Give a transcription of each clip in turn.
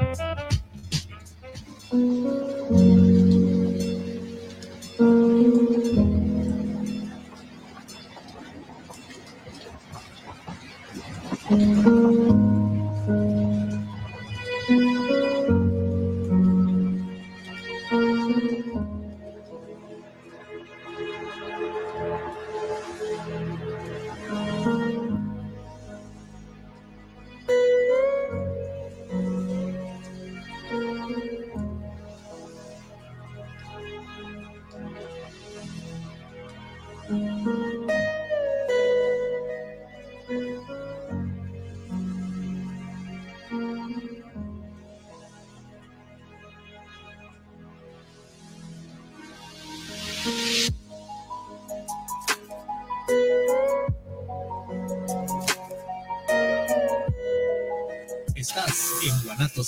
Estás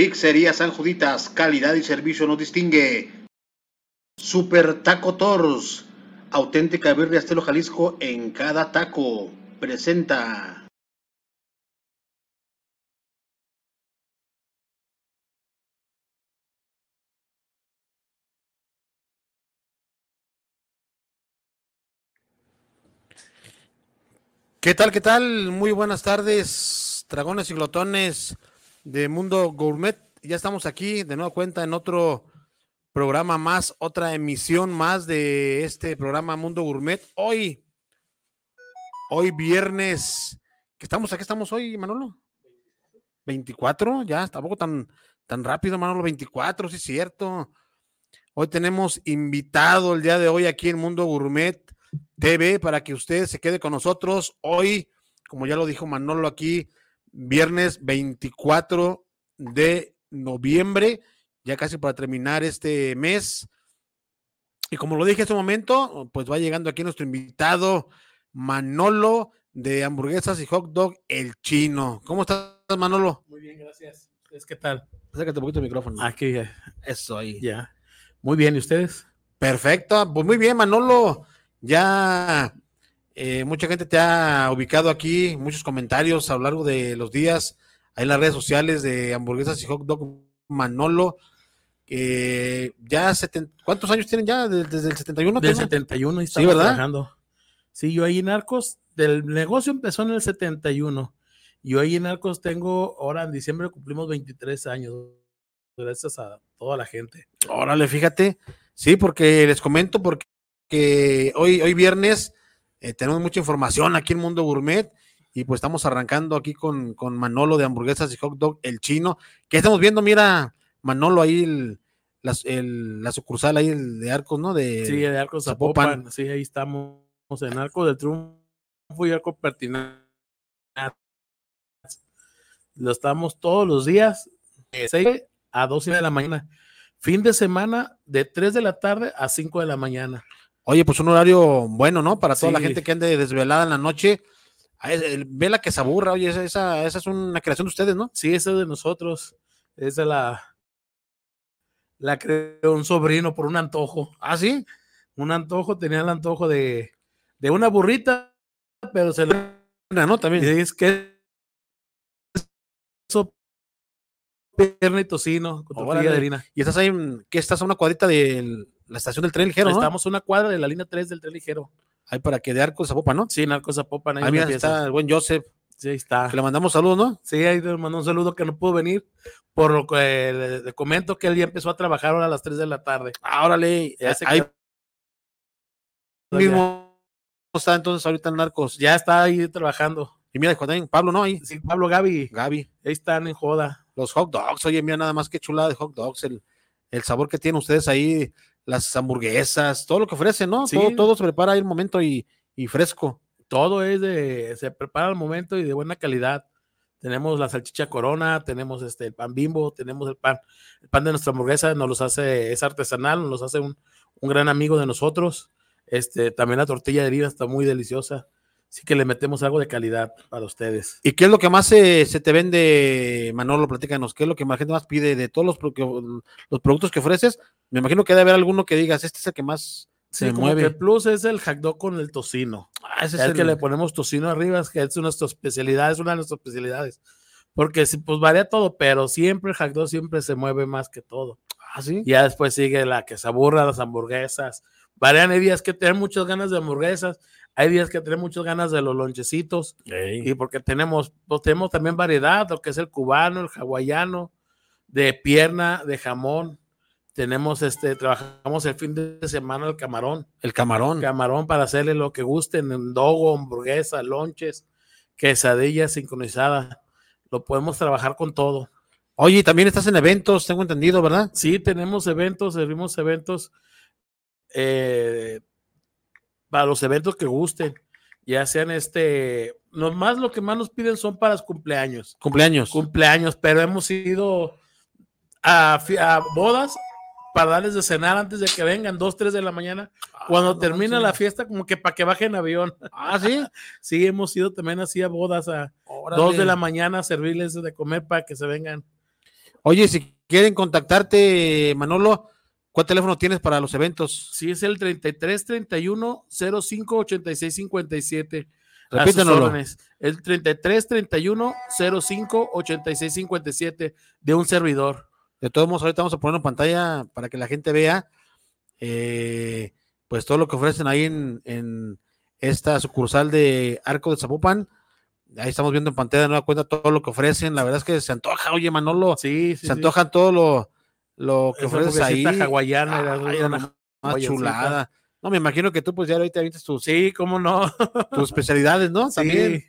Pizzería San Juditas, calidad y servicio nos distingue. Super Taco Tors, auténtica birria estilo Jalisco en cada taco. Presenta. ¿Qué tal, qué tal? Muy buenas tardes, dragones y glotones de Mundo Gourmet. Ya estamos aquí de nueva cuenta en otro programa más, otra emisión más de este programa Mundo Gourmet. Hoy, hoy viernes, que estamos aquí, estamos hoy, Manolo. 24, ya, tampoco tan, tan rápido, Manolo, 24, sí es cierto. Hoy tenemos invitado el día de hoy aquí en Mundo Gourmet TV para que usted se quede con nosotros. Hoy, como ya lo dijo Manolo aquí, viernes 24 de noviembre, ya casi para terminar este mes. Y como lo dije hace un momento, pues va llegando aquí nuestro invitado Manolo de hamburguesas y hot dog El Chino. ¿Cómo estás, Manolo? Muy bien, gracias. ¿Qué tal? Acércate un poquito el micrófono. Aquí, eso ahí. Ya. Muy bien, ¿y ustedes? Perfecto, pues muy bien, Manolo. Ya eh, mucha gente te ha ubicado aquí, muchos comentarios a lo largo de los días, ahí en las redes sociales de hamburguesas y hot dog Manolo. que ya, ¿cuántos años tienen ya? ¿Desde el 71? Desde el 71 y sí, ¿verdad? trabajando. Sí, yo ahí en Arcos, del negocio empezó en el 71. Yo ahí en Arcos tengo, ahora en diciembre cumplimos 23 años, gracias a toda la gente. Órale, fíjate, sí, porque les comento, porque hoy, hoy viernes eh, tenemos mucha información aquí en Mundo Gourmet y pues estamos arrancando aquí con, con, Manolo de hamburguesas y hot dog, el chino. que estamos viendo? Mira, Manolo ahí, el, la, sucursal ahí de Arcos, ¿no? De, sí, de Arcos Zapopan. Sí, ahí estamos en Arcos del Triunfo y Arcos Pertinac. Lo estamos todos los días, de 6 a 12 de la mañana. Fin de semana, de 3 de la tarde a 5 de la mañana. Oye, pues un horario bueno, ¿no? Para toda la gente que ande desvelada en la noche. Vela que se aburra, oye, esa, esa, es una creación de ustedes, ¿no? Sí, esa es de nosotros. Esa la, la creó un sobrino por un antojo. ¿Ah, sí? Un antojo, tenía el antojo de, de una burrita, pero se le... ¿no? También. Y es que eso pierna y tocino con tortilla de harina. Y estás ahí, ¿qué estás a una cuadrita del la estación del tren ligero, ¿no? Estamos a una cuadra de la línea 3 del tren ligero. Ahí para que de Arcos a Popa, ¿no? Sí, en Arcos a Popa. Ahí, está el buen Joseph. Sí, ahí está. Que le mandamos saludos, ¿no? Sí, ahí le mandamos un saludo que no pudo venir, por lo que le, comento que él ya empezó a trabajar ahora a las 3 de la tarde. Ah, órale, ahí mismo está entonces ahorita en Narcos. Ya está ahí trabajando. Y mira, también Pablo, ¿no? Ahí. Sí, Pablo Gaby. Gaby. Ahí están en joda. Los hot dogs, oye, mira nada más que chulada de hot dogs, el, el sabor que tienen ustedes ahí, las hamburguesas, todo lo que ofrecen, ¿no? Todo, todo, se prepara ahí el momento y, y, fresco. Todo es de, se prepara al momento y de buena calidad. tenemos la salchicha corona, tenemos este el pan bimbo, tenemos el pan, el pan de nuestra hamburguesa, nos los hace, es artesanal, nos los hace un, un gran amigo de nosotros. Este, también la tortilla de harina está muy deliciosa. Así que le metemos algo de calidad para ustedes. ¿Y qué es lo que más se, se te vende, Manolo? Platícanos, ¿qué es lo que la gente más pide de todos los, los productos que ofreces? Me imagino que debe haber alguno que digas, este es el que más Sí, se mueve. el plus es el hot dog con el tocino. Ah, ese Es el el que le ponemos tocino arriba, es que es nuestra especialidad, es una de nuestras especialidades. Porque sí, pues varía todo, pero siempre el hot dog siempre se mueve más que todo. Ah, sí. Ya después sigue la que se aburra, las hamburguesas. Varían, hay días que tienen muchas ganas de hamburguesas, hay días que tienen muchas ganas de los lonchecitos. Y porque tenemos, pues tenemos también variedad, lo que es el cubano, el hawaiano, de pierna, de jamón. Tenemos este, trabajamos el fin de semana el camarón. El camarón. Camarón para hacerle lo que gusten, en dogo, hamburguesa, lonches, quesadilla sincronizada. Lo podemos trabajar con todo. Oye, también estás en eventos, tengo entendido, ¿verdad? Sí, tenemos eventos, servimos eventos eh, para los eventos que gusten, ya sean este, nomás lo que más nos piden son para los cumpleaños, Cumpleaños. cumpleaños, pero hemos ido a, bodas para darles de cenar antes de que vengan, dos, tres de la mañana, cuando no termina la fiesta, como que para que bajen avión. Ah, sí. Sí, hemos ido también así a bodas a dos de la mañana a servirles de comer para que se vengan. Oye, si quieren contactarte, Manolo, ¿cuál teléfono tienes para los eventos? Sí, es el 33 31 05 86 57. A sus Repítanoslo. El 33 31 05 86 57 de un servidor. De todos modos, ahorita vamos a poner en pantalla para que la gente vea eh, pues todo lo que ofrecen ahí en, en esta sucursal de Arco de Zapopan. Ahí estamos viendo en pantalla de nueva cuenta todo lo que ofrecen. La verdad es que se antoja, oye Manolo, Sí, sí. se antoja todo lo, lo que ofreces ahí. hawaiana, era una era una chulada. No, me imagino que tú pues ya ahorita viste tus, Sí, cómo no. tus especialidades, ¿no? También. Sí.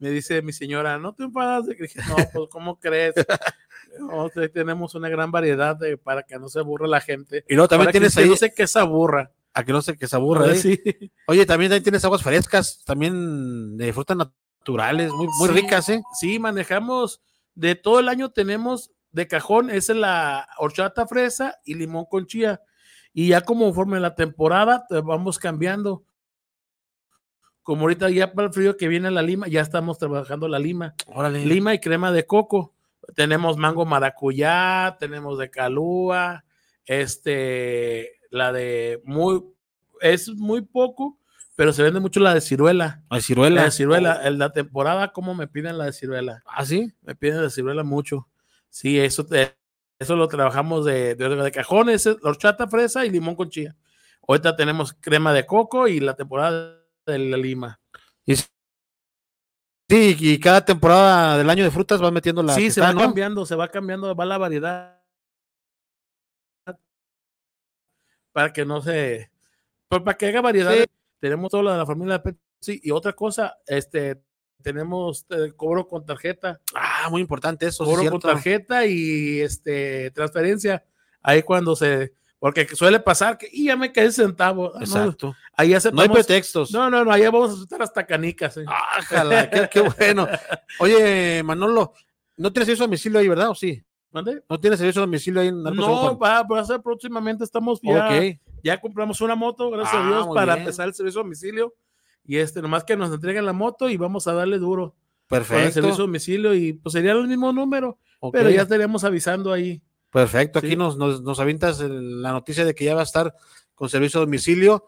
Me dice mi señora, no te enfadas. de que-". Dije, no, pues, ¿cómo crees? No, sí, tenemos una gran variedad de, para que no se aburra la gente. Y luego también Para tienes que ahí, no sé qué se aburra. a que no sé que se aburra. ¿eh? Sí. Oye, también ahí tienes aguas frescas, también de frutas naturales, muy, muy Sí, ricas, ¿eh? Sí, manejamos de todo el año tenemos de cajón, es la horchata fresa y limón con chía. Y ya como conforme la temporada, te vamos cambiando. Como ahorita ya para el frío que viene la lima, ya estamos trabajando la lima. Órale. Lima y crema de coco. Tenemos mango maracuyá, tenemos de calúa, este, la de muy, es muy poco, pero se vende mucho la de ciruela. La ciruela. de ciruela, en la temporada, ¿cómo me piden la de ciruela? ¿Ah, sí? Me piden la ciruela mucho. Sí, eso, te- eso lo trabajamos de, de, de cajón, es horchata fresa y limón con chía. Ahorita tenemos crema de coco y la temporada de la lima. Y sí, y cada temporada del año de frutas vas metiendo la sí, se está, va ¿no? cambiando, se va cambiando, va la variedad. Para que no se. pues, para que haga variedad. Sí. Tenemos toda la de la familia Pepsi. Y otra cosa, este, tenemos eh, cobro con tarjeta. Ah, muy importante eso, cobro con tarjeta y este transferencia. Ahí cuando se. Porque suele pasar que y ya me el centavo. Ah, no, Exacto. ahí No hay aceptamos. pretextos. No, no, no, allá vamos a aceptar hasta canicas. eh. Qué, qué bueno. Oye, Manolo, ¿no tienes servicio a domicilio ahí, verdad? ¿O sí? ¿Mande? ¿No tienes servicio a domicilio ahí en No, va, va a ser próximamente. Estamos ya, ya compramos una moto, gracias Ah, a Dios, muy para bien. empezar el servicio a domicilio. Y este, nomás que nos entreguen la moto y vamos a darle duro con el Perfecto. servicio a domicilio y pues sería el mismo número, pero ya estaríamos avisando ahí. Perfecto, aquí Sí. nos, nos, nos avientas el- la noticia de que ya va a estar con servicio a domicilio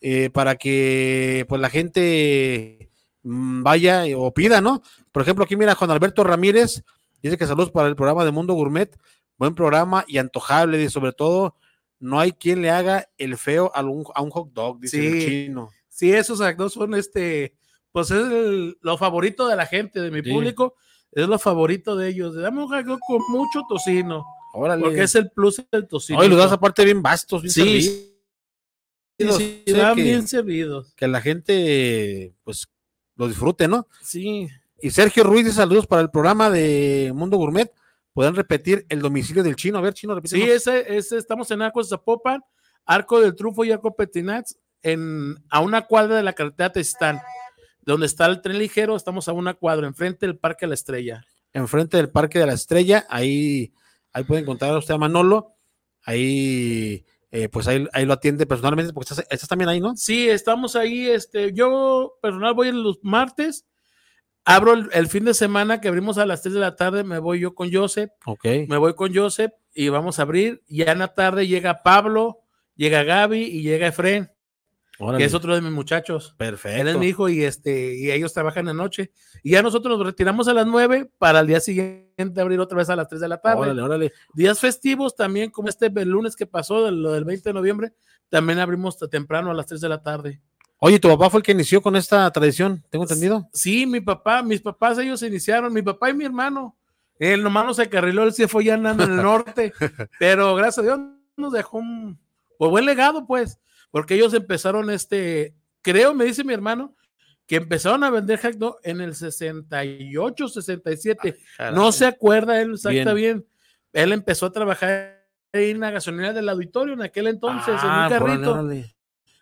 eh, para que pues la gente mm, vaya o pida, ¿no? Por ejemplo, aquí mira Juan Alberto Ramírez, dice que saludos para el programa de Mundo Gourmet, buen programa y antojable, y sobre todo no hay quien le haga el feo a un, a un hot dog, dice el Sí. chino. Sí, esos actos son este, pues es el- lo favorito de la gente, de mi Sí. público, es lo favorito de ellos. Dame un hot con mucho tocino, Órale. porque es el plus del tocino. Hoy los das aparte bien vastos, bien Sí, servidos. sí, sí, que- bien servidos. que la gente pues lo disfrute, ¿no? Sí, Y Sergio Ruiz saludos para el programa de Mundo Gourmet. Podrán repetir el domicilio del chino. A ver, chino, repite. sí, ese, ese, estamos en Arcos de Zapopan, Arco del Trufo y Arco Petinats, en, a una cuadra de la carretera Testán. donde está el tren ligero, estamos a una cuadra, enfrente del Parque de la Estrella. Enfrente del Parque de la Estrella, ahí, ahí puede encontrar a usted a Manolo, ahí, eh, pues ahí, ahí, lo atiende personalmente, porque estás, estás, también ahí, ¿no? Sí, estamos ahí, este, yo personal voy los martes, abro el, el, fin de semana que abrimos a las 3 de la tarde, me voy yo con Joseph, okay. me voy con Joseph y vamos a abrir, ya en la tarde llega Pablo, llega Gaby y llega Efren. Órale. que es otro de mis muchachos. Perfecto. Él es mi hijo y este y ellos trabajan de noche. Y ya nosotros nos retiramos a las 9 para el día siguiente abrir otra vez a las 3 de la tarde. Órale, órale. Días festivos también, como este el lunes que pasó, lo del 20 de noviembre, también abrimos temprano a las 3 de la tarde. Oye, ¿tu papá fue el que inició con esta tradición? ¿Tengo entendido? Sí, mi papá, mis papás, ellos iniciaron, mi papá y mi hermano. El hermano se carriló, él se fue ya andando en el norte, pero gracias a Dios nos dejó un pues, buen legado, pues porque ellos empezaron este, creo, me dice mi hermano, que empezaron a vender hack dog en el 68, 67. Ay, no se acuerda él exacta bien. bien. Él empezó a trabajar en la gasolinera del auditorio en aquel entonces, ah, en un carrito. Órale.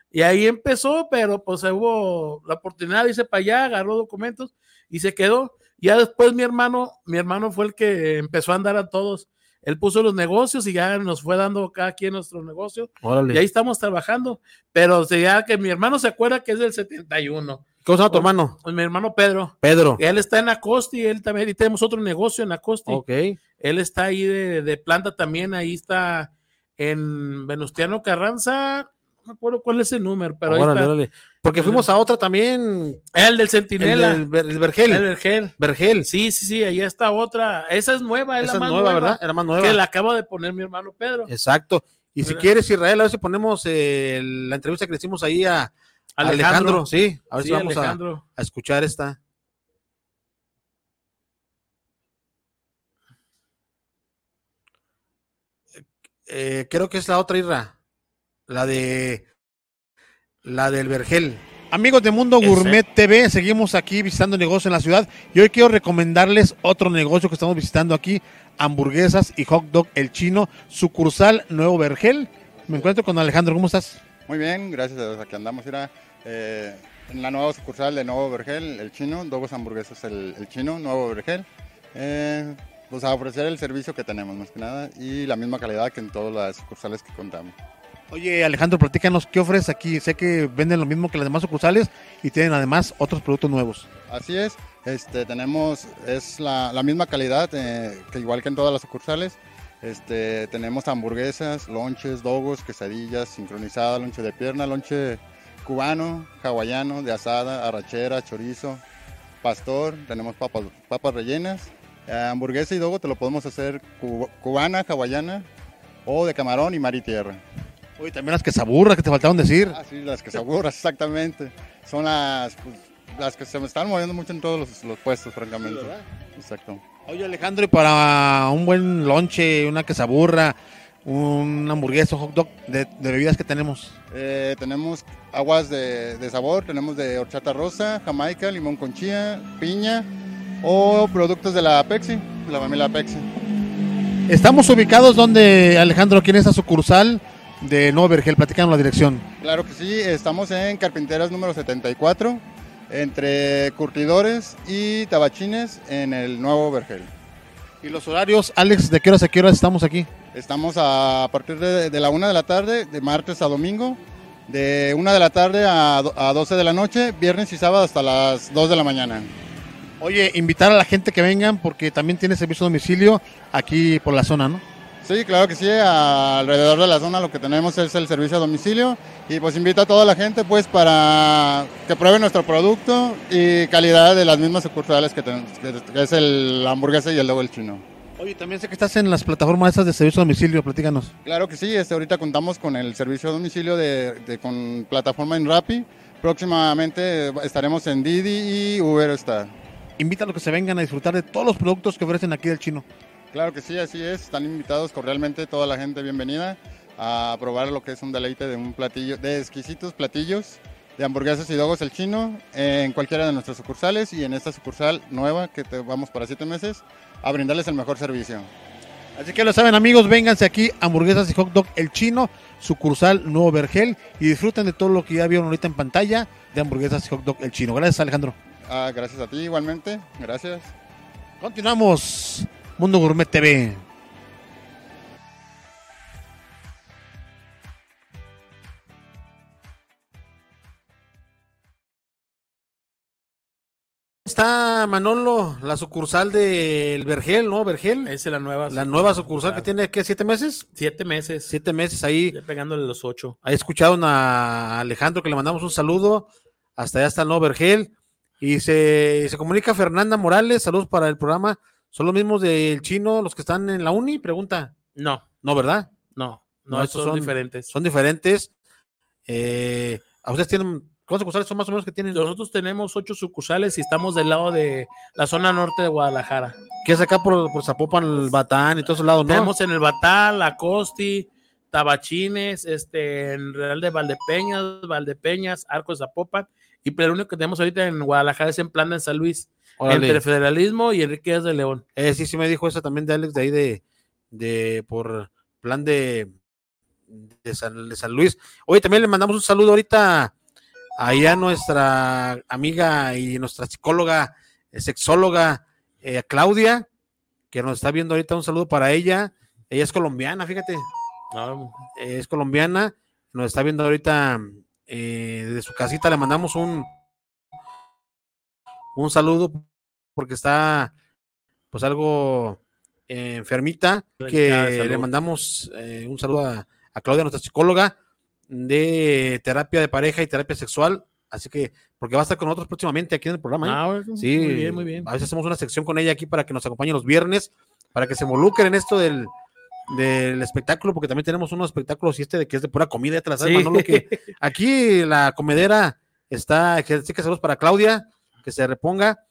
Y ahí empezó, pero pues hubo la oportunidad irse para allá, agarró documentos y se quedó. Ya después mi hermano, mi hermano fue el que empezó a andar a todos él puso los negocios y ya nos fue dando cada quien nuestro negocio. Órale. Y ahí estamos trabajando. Pero ya que mi hermano se acuerda que es del 71. ¿Cómo se llama tu hermano? Pues mi hermano Pedro. Pedro. Él está en Acosti, él también, y tenemos otro negocio en Acosti. Ok. Él está ahí de, de planta también, ahí está en Venustiano Carranza, no me acuerdo cuál es el número, pero órale, ahí está. Órale. Porque fuimos a otra también. El del Centinela. El, del, el Vergel. El Vergel. Vergel. Sí, sí, sí, ahí está otra. Esa es nueva, es Esa la más nueva, nueva, ¿verdad? Era más nueva. Que la acaba de poner mi hermano Pedro. Exacto. Y si quieres, Israel, a ver si ponemos eh, la entrevista que le hicimos ahí a Alejandro. Alejandro. Sí, a ver Sí, si vamos a escuchar esta. Eh, creo que es la otra Irra, la de la del Vergel. Amigos de Mundo. Gourmet TV, seguimos aquí visitando negocios en la ciudad y hoy quiero recomendarles otro negocio que estamos visitando aquí, hamburguesas y hot dog El Chino, sucursal Nuevo Vergel. Me encuentro con Alejandro, ¿cómo estás? Muy bien, gracias a Dios, aquí andamos. Mira, eh, en la nueva sucursal de Nuevo Vergel, el chino, dos hamburguesas, el, el chino, Nuevo Vergel. Eh, pues a ofrecer el servicio que tenemos, más que nada, y la misma calidad que en todas las sucursales que contamos. Oye, Alejandro, platícanos, ¿qué ofreces aquí? Sé que venden lo mismo que las demás sucursales y tienen además otros productos nuevos. Así es, este, tenemos, es la, misma calidad eh, que igual que en todas las sucursales. Este, tenemos hamburguesas, lonches, dogos, quesadillas, sincronizada, lonche de pierna, lonche cubano, hawaiano, de asada, arrachera, chorizo, pastor, tenemos papas, papas rellenas. Eh, hamburguesa y dogo te lo podemos hacer cu- cubana, hawaiana o de camarón y mar y tierra. Oye, también las quesaburras que te faltaron decir. Ah, sí, las que se aburras, exactamente. Son las, pues, las que se me están moviendo mucho en todos los, los puestos, francamente. Exacto. Oye, Alejandro, y para un buen lonche, una quesaburra, una hamburguesa, un hot dog, de, de bebidas que tenemos. Eh, tenemos aguas de, de sabor, tenemos de horchata rosa, jamaica, limón con chía, piña o productos de la Pepsi, de la familia Pepsi. Estamos ubicados donde, Alejandro, aquí en esta sucursal de Nuevo Vergel, platicando la dirección. Claro que sí, estamos en Carpinteras número 74, entre curtidores y tabachines en el Nuevo Vergel. Y los horarios, Alex, ¿de qué horas a qué horas estamos aquí? Estamos a, partir de, de la 1 de la tarde, de martes a domingo, de 1 de la tarde a, a 12 de la noche, viernes y sábado hasta las 2 de la mañana. Oye, invitar a la gente que vengan porque también tiene servicio a domicilio aquí por la zona, ¿no? Sí, claro que sí, alrededor de la zona lo que tenemos es el servicio a domicilio y pues invito a toda la gente pues para que prueben nuestro producto y calidad de las mismas sucursales que, tenemos, que- es el hamburguesa y el dogo el chino. Oye, también sé que estás en las plataformas de servicio a domicilio, platícanos. Claro que sí, este, ahorita contamos con el servicio a domicilio de, de- con plataforma en Rappi. Próximamente estaremos en Didi y Uber Star. Invita a los que se vengan a disfrutar de todos los productos que ofrecen aquí del chino. Claro que sí, así es. Están invitados cordialmente toda la gente bienvenida a probar lo que es un deleite de un platillo, de exquisitos platillos de hamburguesas y dogos el chino en cualquiera de nuestras sucursales y en esta sucursal nueva que te vamos para siete meses a brindarles el mejor servicio. Así que lo saben amigos, vénganse aquí, hamburguesas y hot dog El Chino, sucursal Nuevo Vergel y disfruten de todo lo que ya vieron ahorita en pantalla de hamburguesas y hot dog El Chino. Gracias Alejandro. Ah, gracias a ti igualmente, gracias. Continuamos, Mundo Gourmet TV. Está Manolo, la sucursal del Vergel, ¿no? Vergel. Esa es la nueva. La nueva sucursal que tiene, ¿qué? ¿Siete meses? Siete meses. Siete meses ahí. Ya pegándole los ocho. Ahí escucharon a Alejandro que le mandamos un saludo. Hasta allá está el nuevo Vergel. Y se, se comunica Fernanda Morales. Saludos para el programa. ¿Son los mismos del chino los que están en la uni? Pregunta. No, No, ¿verdad? no, No, no, estos son, son- diferentes. Son diferentes. Eh, ¿A ustedes tienen cuántas sucursales son más o menos que tienen? Nosotros tenemos ocho sucursales y estamos del lado de la zona norte de Guadalajara. Que es acá por, por Zapopan, el Batán y todos esos lados, ¿no? Tenemos en el Batal, Acosti, Tabachines, este, en Real de Valdepeñas, Valdepeñas, Arcos de Zapopan. Y pero el único que tenemos ahorita en Guadalajara es en Plana en San Luis, Órale. entre Federalismo y Enrique de León. Eh, sí, sí me dijo eso también de Alex de ahí de, de por plan de, de, San, de San Luis. Oye, también le mandamos un saludo ahorita ahí a nuestra amiga y nuestra psicóloga, eh, sexóloga, eh, Claudia, que nos está viendo ahorita. Un saludo para ella. Ella es colombiana, fíjate, eh, es colombiana. Nos está viendo ahorita eh, desde su casita. Le mandamos un, un saludo porque está pues algo eh, enfermita, que salud. le mandamos eh, un saludo a, a Claudia, nuestra psicóloga de terapia de pareja y terapia sexual, así que, porque va a estar con nosotros próximamente aquí en el programa. ¿eh? Ah, bueno, Sí, muy bien, muy bien. A veces hacemos una sección con ella aquí para que nos acompañe los viernes, para que se involucren en esto del, del espectáculo, porque también tenemos unos espectáculos y este de que es de pura comida, ya te la sabes, Sí. Manolo, que aquí la comedera está, que sí que saludos para Claudia, que se reponga.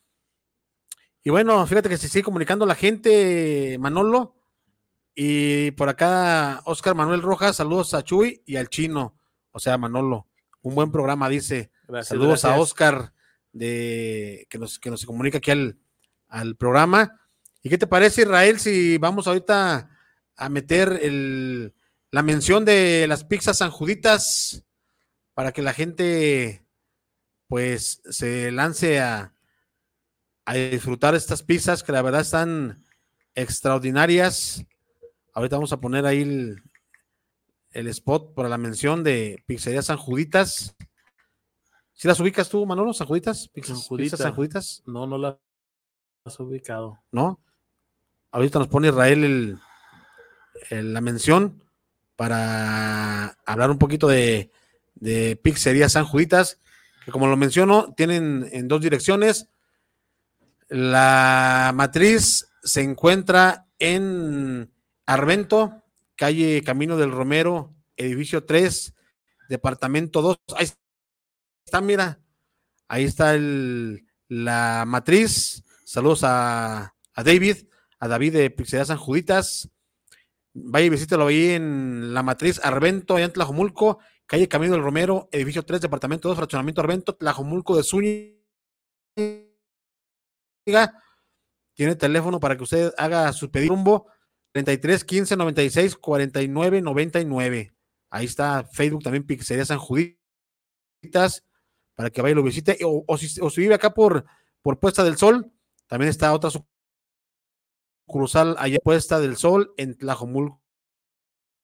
Y bueno, fíjate que se sigue comunicando la gente, Manolo. Y por acá, Oscar Manuel Rojas, saludos a Chuy y al chino, o sea, Manolo. Un buen programa, dice. Gracias, Saludos a. Oscar de que nos, que nos comunica aquí al, al programa. ¿Y qué te parece, Israel, si vamos ahorita a meter el, la mención de las pizzas sanjuditas para que la gente pues se lance a, a disfrutar estas pizzas que la verdad están extraordinarias. Ahorita vamos a poner ahí el, el spot para la mención de Pizzería San Juditas. ¿Si las ubicas tú, Manolo, San Juditas? Pizzas, San Judita. pizzas San Juditas, No, no la has ubicado. ¿no? Ahorita nos pone Israel el, el- la mención para hablar un poquito de, de Pizzería San Juditas, que como lo menciono, tienen en dos direcciones. La matriz se encuentra en Arvento, calle Camino del Romero, edificio 3, departamento 2. Ahí está, mira. Ahí está el, la matriz. Saludos a, a David, a David de Pizzería San Juditas. Vaya y visítelo ahí en la matriz Arvento, allá en Tlajomulco, calle Camino del Romero, edificio 3, departamento 2, fraccionamiento Arvento, Tlajomulco de Zúñiga. Tiene teléfono para que usted haga su pedido rumbo 33 15 96 49 99. Ahí está Facebook también Pizzería San Juditas para que vaya y lo visite. O, o si, vive acá por, por Puesta del Sol, también está otra sucursal allá Puesta del Sol en Tlajomulco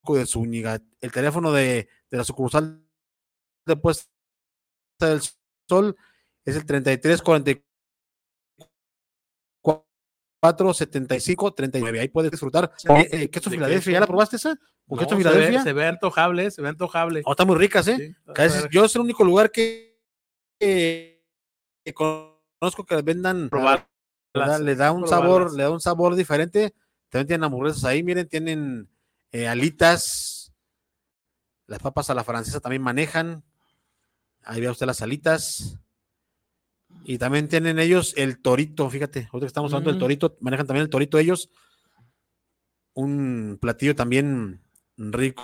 de Zúñiga. El teléfono de, de la sucursal de Puesta del Sol es el 33 44 75 39. Ahí puedes disfrutar. Eh, eh, queso ¿De Filadelfia? ¿ya la probaste esa? ¿Con No, Filadelfia? ve, se ve antojable, se ve antojable. Oh, están muy ricas, ¿eh? Sí. Yo es el único lugar que, que- que conozco que vendan, le da un probarlas. sabor, le da un sabor diferente. También tienen hamburguesas ahí, miren, tienen eh, alitas, las papas a la francesa también manejan. Ahí ve usted las alitas. Y también tienen ellos el torito, fíjate, ahorita que estamos hablando del torito, manejan también el torito ellos. Un platillo también rico,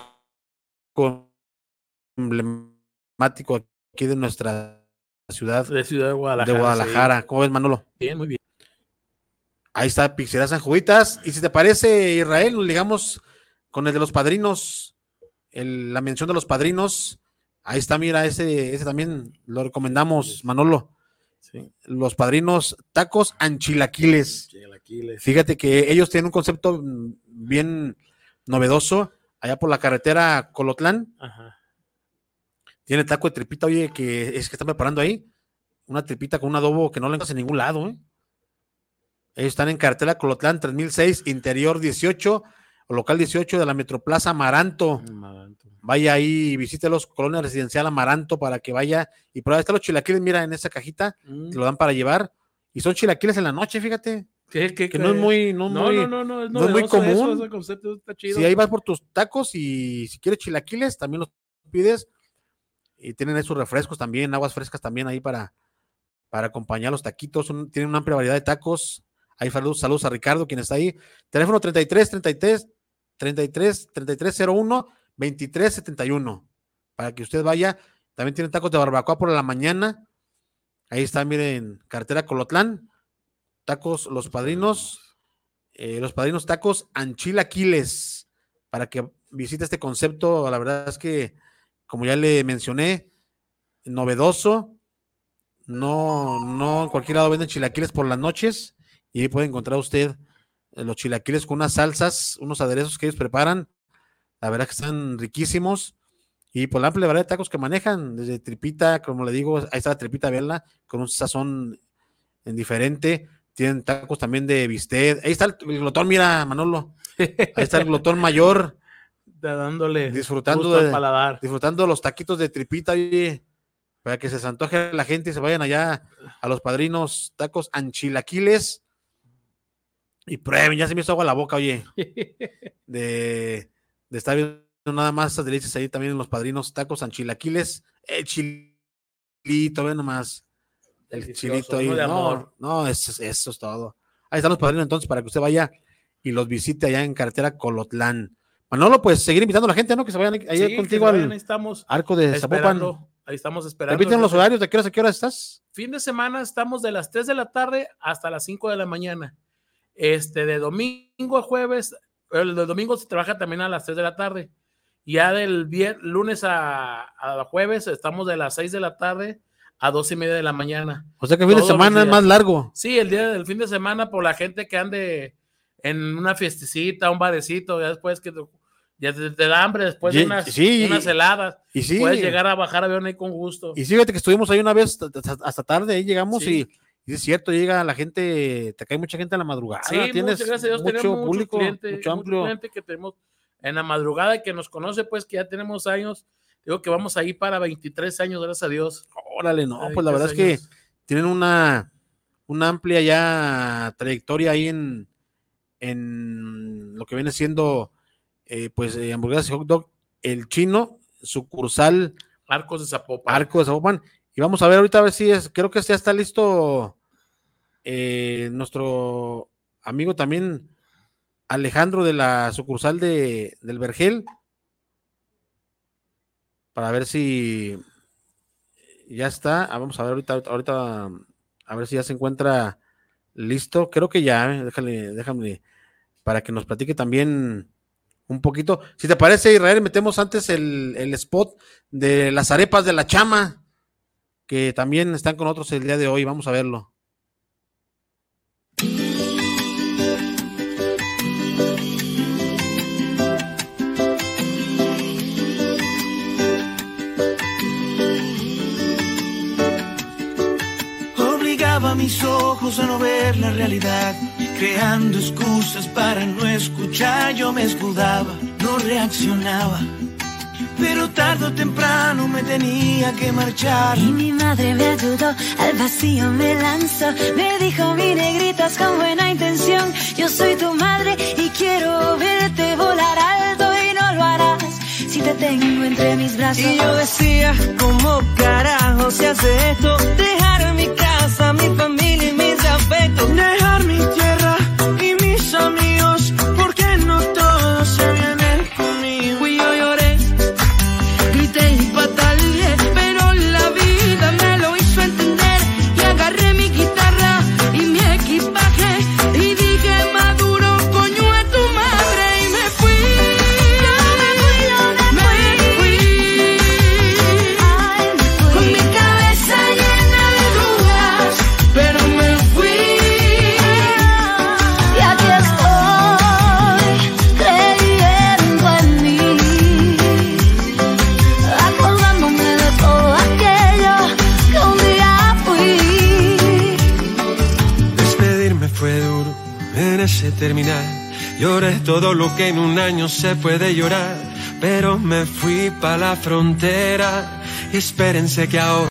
emblemático aquí de nuestra ciudad De Ciudad de Guadalajara. de Guadalajara. ¿Cómo ves, Manolo? Bien, muy bien. Ahí está Pizzería San Juditas. Y si te parece, Israel, nos ligamos con el de los padrinos, el- la mención de los padrinos. Ahí está, mira, ese, ese también lo recomendamos, Manolo. Sí, Los padrinos tacos anchilaquiles. chilaquiles. Fíjate que ellos tienen un concepto bien novedoso. Allá por la carretera Colotlán, Ajá. tiene taco de tripita, oye, que es que están preparando ahí. Una tripita con un adobo que no lo encuentras en ningún lado, ¿eh? Ellos están en carretera Colotlán 3006, interior 18, o local 18 de la Metroplaza Amaranto. Amaranto. Vaya ahí y visítelos, Colonia Residencial Amaranto, para que vaya y prueba. Están los chilaquiles, mira, en esa cajita, Mm. te lo dan para llevar. Y son chilaquiles en la noche, fíjate. ¿Qué- qué- Que no es muy, no, No, muy, no, no, no, es muy novedoso eso, común. ese concepto está chido. Si ahí vas por tus tacos y si quieres chilaquiles, también los pides. Y tienen esos refrescos también, aguas frescas también ahí para, para acompañar los taquitos. Un- tienen una amplia variedad de tacos. Ahí saludos, saludos a Ricardo, quien está ahí. Teléfono 33 33 33 3301 2371. Para que usted vaya. También tienen tacos de barbacoa por la mañana. Ahí está, miren, cartera Colotlán. Tacos Los Padrinos. eh, los Padrinos Tacos Anchilaquiles. Para que visite este concepto. La verdad es que, como ya le mencioné, novedoso. No, no en cualquier lado venden chilaquiles por las noches. Y ahí puede encontrar usted los chilaquiles con unas salsas, unos aderezos que ellos preparan. La verdad que están riquísimos. Y por la amplia variedad de tacos que manejan, desde tripita, como le digo, ahí está la tripita, verla, con un sazón en diferente. Tienen tacos también de bistec. Ahí está el, el glotón, mira, Manolo. Ahí está el glotón mayor, dándole Disfrutando gusto al de- paladar. disfrutando los taquitos de tripita, oye, para que se antoje la gente y se vayan allá a los padrinos tacos anchilaquiles y prueben. Ya se me hizo agua la boca, oye, de, de estar viendo nada más esas delicias ahí también en los padrinos tacos anchilaquiles. El chilito, ve nomás. El chilito ahí. No, no, eso, eso es todo. Ahí están los padrinos entonces para que usted vaya y los visite allá en carretera Colotlán. Manolo, pues seguir invitando a la gente, ¿no? Que se vayan ahí Sí, contigo vayan, al ahí estamos arco de Zapopan. Ahí estamos esperando. Repiten los horarios, ¿de qué hora a qué hora estás? Fin de semana estamos de las 3 de la tarde hasta las 5 de la mañana. Este, de domingo a jueves, el de domingo se trabaja también a las 3 de la tarde. Ya del vier- lunes a, a jueves estamos de las 6 de la tarde a 2 y media de la mañana. O sea que el fin de Todos semana es más largo. Sí, el día del fin de semana por la gente que ande en una fiestecita, un barecito, ya después que te- ya te, te da hambre después de unas, sí. unas heladas, Y sí, puedes llegar a bajar avión ahí con gusto. y fíjate que estuvimos ahí una vez hasta, hasta tarde, ahí llegamos Sí. y, y es cierto, llega la gente, te cae mucha gente a la madrugada, Sí, tienes muchas gracias a Dios, mucho tenemos mucho público, cliente, mucho mucho amplio. cliente que tenemos en la madrugada y que nos conoce, pues que ya tenemos años. Digo que vamos ahí para 23 años, gracias a Dios. Órale, no, pues la 23 verdad es que tienen una, una amplia ya trayectoria ahí en, en lo que viene siendo eh, pues eh, hamburguesas y hot dog, el chino, sucursal Arcos de Zapopan. Arco de Zapopan. Y vamos a ver ahorita a ver si es, creo que ya está listo eh, nuestro amigo también Alejandro de la sucursal de, del Vergel. Para ver si ya está. Ah, vamos a ver ahorita, ahorita, a ver si ya se encuentra listo. Creo que ya, eh, déjale, déjame para que nos platique también un poquito. Si te parece, Israel, metemos antes el, el spot de las arepas de la chama, que también están con nosotros el día de hoy. Vamos a verlo. Obligaba mis ojos a no ver la realidad, creando excusas para no escuchar. Yo me escudaba, no reaccionaba, pero tarde o temprano me tenía que marchar. Y mi madre me ayudó, al vacío me lanzó. Me dijo, mi negritas con buena intención. Yo soy tu madre y quiero verte volar alto y no lo harás si te tengo entre mis brazos. Y yo decía, ¿cómo carajo se hace esto? Dejar mi casa, mi familia y mis afectos. Dejar que en un año se puede llorar, pero me fui pa' la frontera. Y espérense que ahora.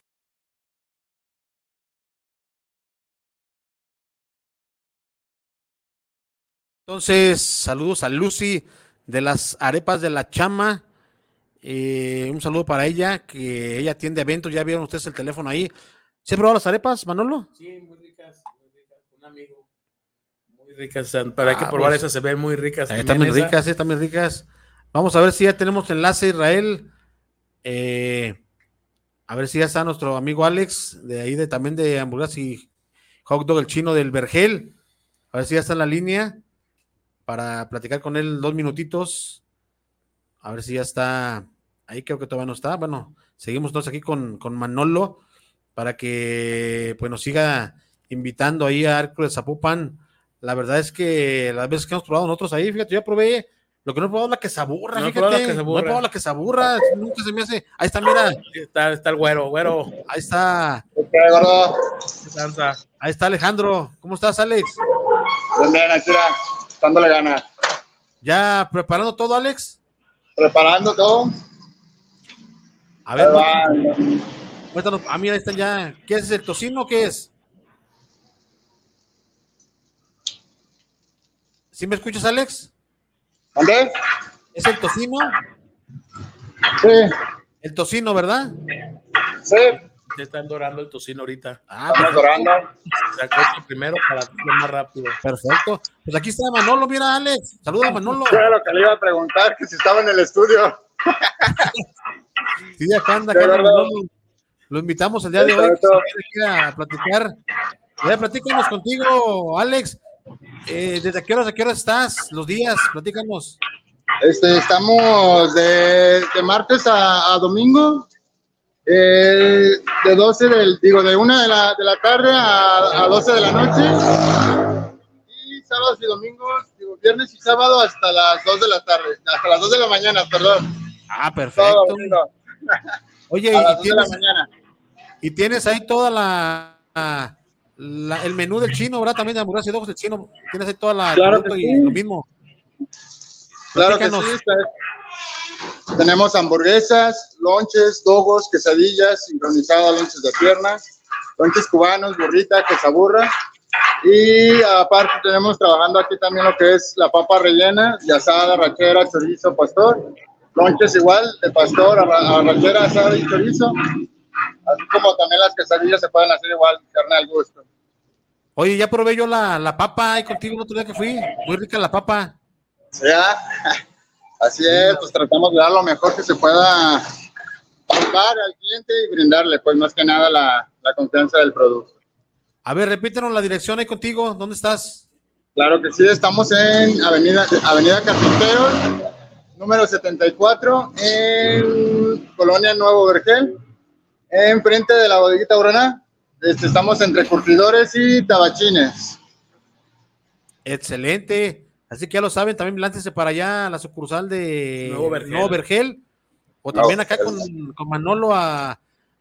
Entonces, saludos a Lucy de las arepas de la chama. Eh, un saludo para ella, que ella atiende eventos. Ya vieron ustedes el teléfono ahí. ¿Se han probado las arepas, Manolo? Sí, muy ricas, muy ricas. Un amigo. Muy ricas. Para que Ah, probar pues, esas, se ven muy ricas. Ahí están muy también esa. ricas, sí, están muy ricas. Vamos a ver si ya tenemos enlace, Israel. Eh, a ver si ya está nuestro amigo Alex, de ahí de también de hamburguesas y hot dog el chino del Vergel. A ver si ya está en la línea para platicar con él dos minutitos. A ver si ya está. Ahí creo que todavía no está. Bueno, seguimos entonces aquí con, con Manolo para que pues nos siga invitando ahí a Arco de Zapopan. La verdad es que las veces que hemos probado nosotros ahí, fíjate, yo ya probé lo que no he probado es la quesaburra, No he fíjate. No he probado la quesaburra, nunca se me hace. Ahí está, mira, Está, está el güero, güero. ahí está, ahí está Alejandro. ¿Cómo estás, Alex? Bien, bien, aquí dándole gana. ¿Ya preparando todo, Alex? Preparando todo. A ver, cuéntanos. Ah, mira, ahí están ya. ¿Qué es el tocino o qué es? ¿Sí me escuchas, Alex? ¿Dónde? ¿Es el tocino? Sí, El tocino, ¿verdad? sí. Ya están dorando el tocino ahorita. Ah, Estamos perfecto. orando. Sacó primero para que sea más rápido. perfecto. Pues aquí está Manolo, mira, Alex. Saluda a Manolo. Era lo que le iba a preguntar, que si estaba en el estudio. Sí, acá anda, De acá. Manolo. Lo invitamos el día de hoy que se a platicar. Ya platícanos contigo, Alex. Eh, ¿Desde qué horas a qué horas estás? Los días, platícanos. Este, estamos de, de martes a, a domingo, eh, de 12 del, digo, de 1 de la, de la tarde a, a 12 de la noche. Y sábados y domingos, digo, viernes y sábado hasta las 2 de la tarde, hasta las 2 de la mañana, perdón. Ah, Todo perfecto. domingo, Oye, a las y 2 de la tienes, mañana. y tienes ahí toda la, la- el menú del chino, ¿verdad? También de hamburguesas y dogos del chino. Tienes ahí toda la Claro que y sí. lo mismo. Claro que sí. Está- Tenemos hamburguesas, lonches, dogos, quesadillas, sincronizadas, lonches de pierna, lonches cubanos, burrita, quesaburra. Y aparte tenemos trabajando aquí también lo que es la papa rellena, de asada, rachera, chorizo, pastor. Lonches igual, de pastor, arrachera, asada y chorizo. Así como también las quesadillas se pueden hacer igual, carne al gusto. Oye, ya probé yo la, la papa ahí contigo el otro día que fui. Muy rica la papa. Ya, así es, pues tratamos de dar lo mejor que se pueda dar al cliente y brindarle, pues más que nada la, la confianza del producto. A ver, repítenos la dirección ahí contigo. ¿Dónde estás? Claro que sí, estamos en Avenida, Avenida Carpinteros, número 74, en Colonia Nuevo Vergel, enfrente de la bodeguita Urana. Este, estamos entre curtidores y tabachines. Excelente. Así que ya lo saben, también láncense para allá a la sucursal de Nuevo Vergel. Nuevo Vergel, O también acá con, con Manolo a,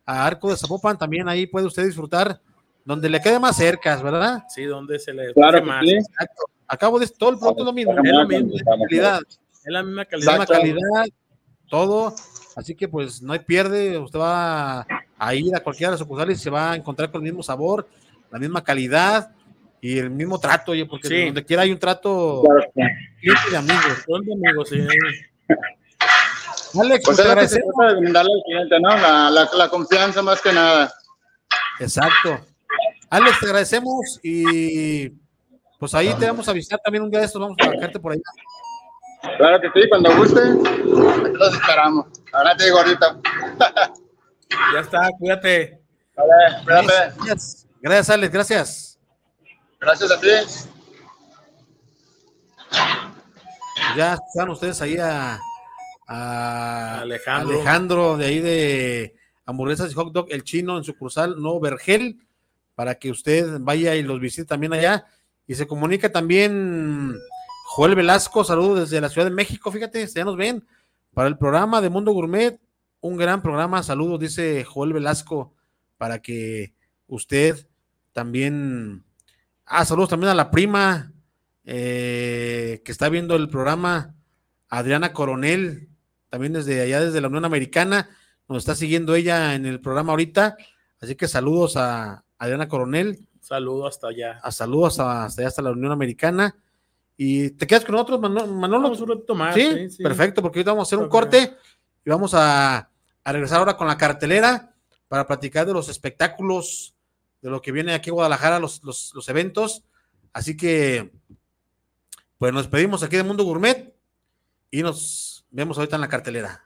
a Arco de Zapopan, también ahí puede usted disfrutar donde le quede más cerca, ¿verdad? Sí, donde se le Claro más. sí. Exacto. Acabo de todo el producto es lo mismo. Es mismo. misma calidad, Es la misma calidad. misma Exacto. calidad, todo. Así que pues no hay pierde, usted va a ir a cualquiera de las sucursales y se va a encontrar con el mismo sabor, la misma calidad y el mismo trato, oye, porque Sí. donde quiera hay un trato y amigos. Son de amigos, sí. Alex, Pues es te se trata de brindarle al cliente, ¿no? La, la, la confianza más que nada. Exacto. Alex, te agradecemos y pues ahí te vamos a visitar también un día de estos, vamos a bajarte por allá. Claro que sí, cuando guste, aquí los esperamos. Ahora te digo ahorita. Ya está, cuídate. Vale, cuídate. Gracias, gracias Alex, gracias. Gracias a ti. Ya están ustedes ahí a, a Alejandro. Alejandro de ahí de hamburguesas y hot dog, el chino en sucursal Nuevo Vergel, para que usted vaya y los visite también allá. Y se comunica también Joel Velasco, saludos desde la Ciudad de México, fíjate, ya nos ven, para el programa de Mundo Gourmet, un gran programa, saludos, dice Joel Velasco, para que usted también, ah, saludos también a la prima eh, que está viendo el programa, Adriana Coronel, también desde allá, desde la Unión Americana, nos está siguiendo ella en el programa ahorita, así que saludos a Adriana Coronel. Saludos hasta allá. A saludos hasta, hasta allá, hasta la Unión Americana. ¿Y te quedas con nosotros, Manolo? Vamos ratito más. ¿Sí? perfecto, porque ahorita vamos a hacer un corte y vamos a, a regresar ahora con la cartelera para platicar de los espectáculos, de lo que viene aquí a Guadalajara, los, los, los eventos. Así que, pues nos despedimos aquí de Mundo Gourmet y nos vemos ahorita en la cartelera.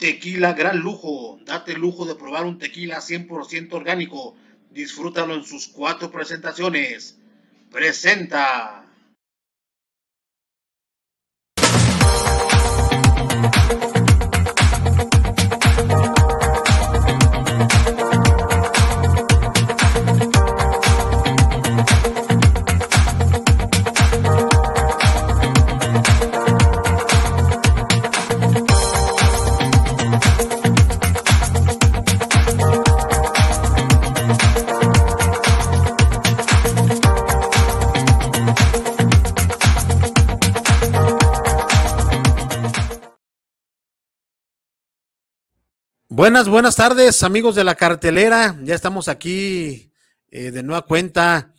Tequila Gran Lujo. Date el lujo de probar un tequila 100% orgánico. Disfrútalo en sus cuatro presentaciones. Presenta. Buenas, buenas tardes, amigos de la cartelera. Ya estamos aquí eh, de nueva cuenta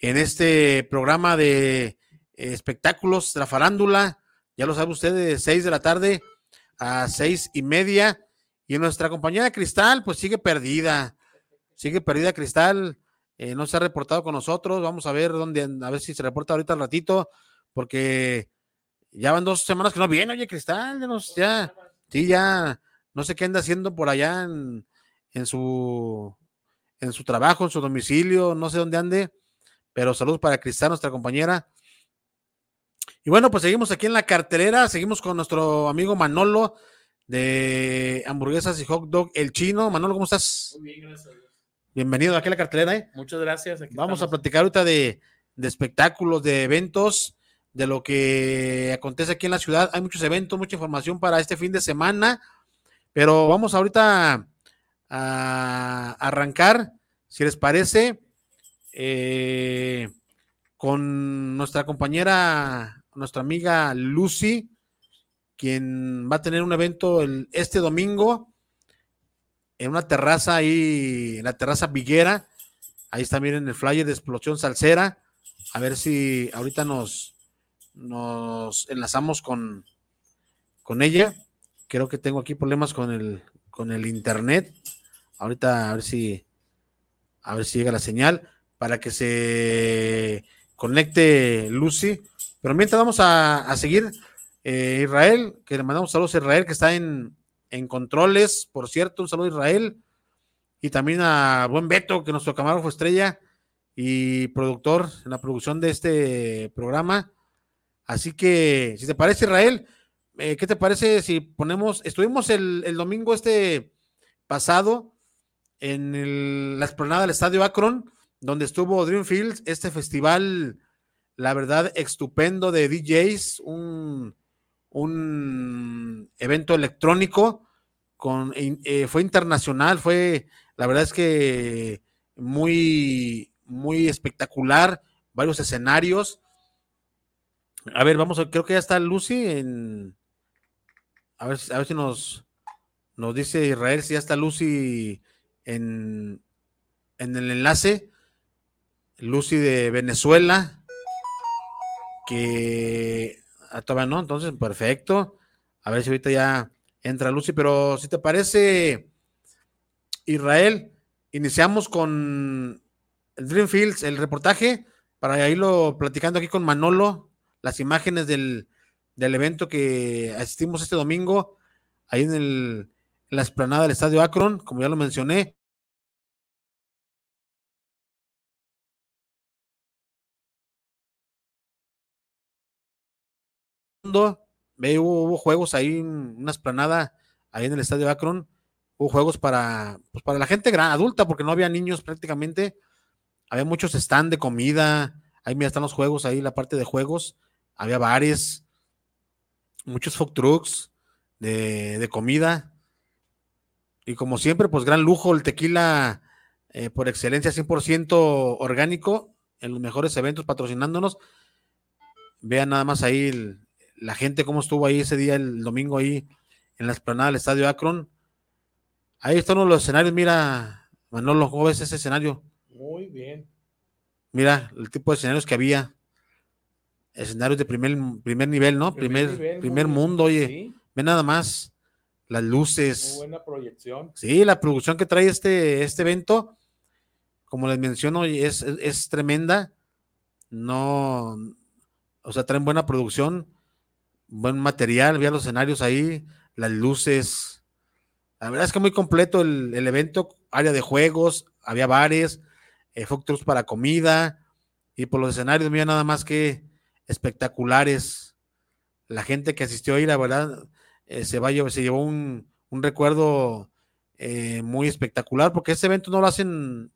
en este programa de eh, espectáculos de la farándula. Ya lo sabe usted, de seis de la tarde a seis y media. Y nuestra compañera Cristal, pues sigue perdida. Sigue perdida Cristal. Eh, no se ha reportado con nosotros. Vamos a ver dónde, a ver si se reporta ahorita al ratito, porque ya van dos semanas que no viene, oye, Cristal, ya, nos, ya, sí, ya no sé qué anda haciendo por allá en, su en su trabajo, en su domicilio, no sé dónde ande, pero saludos para Cristal, nuestra compañera. Y bueno, pues seguimos aquí en la cartelera, seguimos con nuestro amigo Manolo de hamburguesas y hot dog El Chino. Manolo, ¿cómo estás? Muy bien, gracias. Bienvenido aquí a la cartelera. ¿eh? Muchas gracias. Vamos a platicar ahorita de, de espectáculos, de eventos, de lo que acontece aquí en la ciudad. Hay muchos eventos, mucha información para este fin de semana. Pero vamos ahorita a arrancar, si les parece, eh, con nuestra compañera, nuestra amiga Lucy, quien va a tener un evento este domingo en una terraza ahí, en la terraza Viguera. Ahí está, miren el flyer de Explosión Salsera. A ver si ahorita nos, nos enlazamos con, con ella. Creo que tengo aquí problemas con el, con el internet. Ahorita a ver si a ver si llega la señal para que se conecte Lucy. Pero mientras vamos a, seguir eh, Israel, que le mandamos saludos a Israel, que está en, en controles, por cierto, un saludo a Israel. Y también a buen Beto, que nuestro camarógrafo estrella y productor en la producción de este programa. Así que, si te parece, Israel, eh, ¿qué te parece si ponemos, estuvimos el, domingo este pasado en la explanada del Estadio Akron, donde estuvo Dreamfield, este festival, la verdad, estupendo de DJs, un, un evento electrónico con, eh, fue internacional, fue, la verdad es que muy, muy espectacular, varios escenarios. A ver, vamos creo que ya está Lucy en, a ver, a ver si nos, nos dice Israel si ya está Lucy en, en el enlace. Lucy de Venezuela, que ah, todavía no, entonces perfecto. A ver si ahorita ya entra Lucy, pero si te parece, Israel, iniciamos con el Dreamfields, el reportaje, para irlo platicando aquí con Manolo, las imágenes del, del evento que asistimos este domingo, ahí en, el, la esplanada del Estadio Akron, como ya lo mencioné. Hubo, hubo juegos ahí, una esplanada ahí en el Estadio Akron, hubo juegos para, pues para la gente gran, adulta, porque no había niños prácticamente, había muchos stand de comida, ahí mira están los juegos, ahí la parte de juegos, había bares, muchos food trucks de, de comida, y como siempre, pues gran lujo, el tequila eh, por excelencia 100% orgánico, en los mejores eventos patrocinándonos. Vean nada más ahí el, la gente cómo estuvo ahí ese día, el domingo ahí en la esplanada del Estadio Akron. Ahí están los escenarios, mira, Manolo, ¿cómo ves ese escenario? Muy bien. Mira, el tipo de escenarios que había. Escenarios de primer, primer nivel, ¿no? Primer, primer, primer mundo, oye. Ve nada más las luces. Muy buena proyección. Sí, la producción que trae este, este evento, como les menciono, es, es, es tremenda. No, o sea, traen buena producción buen material, había los escenarios ahí, las luces. La verdad es que muy completo el, evento, área de juegos, había bares, eh, para comida, y por los escenarios, mira nada más que espectaculares. La gente que asistió ahí, la verdad, eh, se, va, se llevó un, un recuerdo eh, muy espectacular, porque ese evento no lo hacen,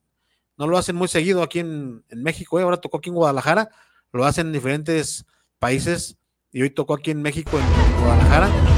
no lo hacen muy seguido aquí en, en México, eh, ahora tocó aquí en Guadalajara, lo hacen en diferentes países y hoy tocó aquí en México, en Guadalajara.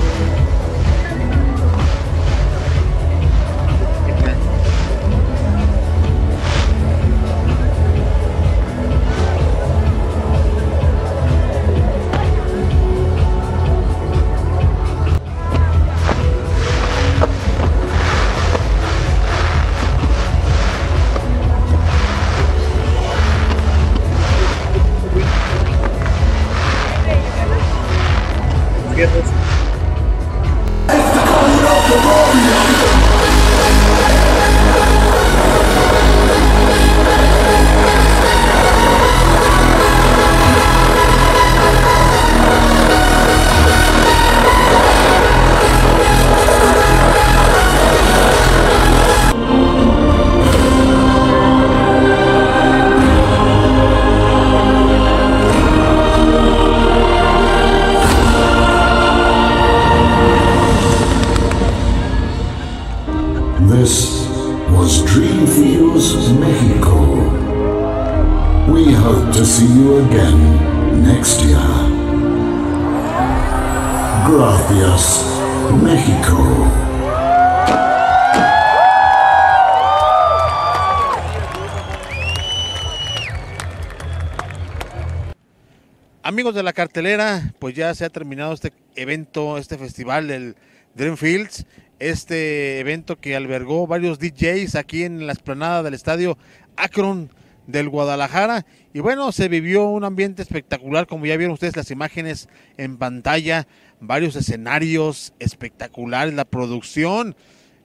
Ya se ha terminado este evento, este festival del Dreamfields, este evento que albergó varios DJs aquí en la esplanada del estadio Akron del Guadalajara. Y bueno, se vivió un ambiente espectacular, como ya vieron ustedes las imágenes en pantalla, varios escenarios espectaculares, la producción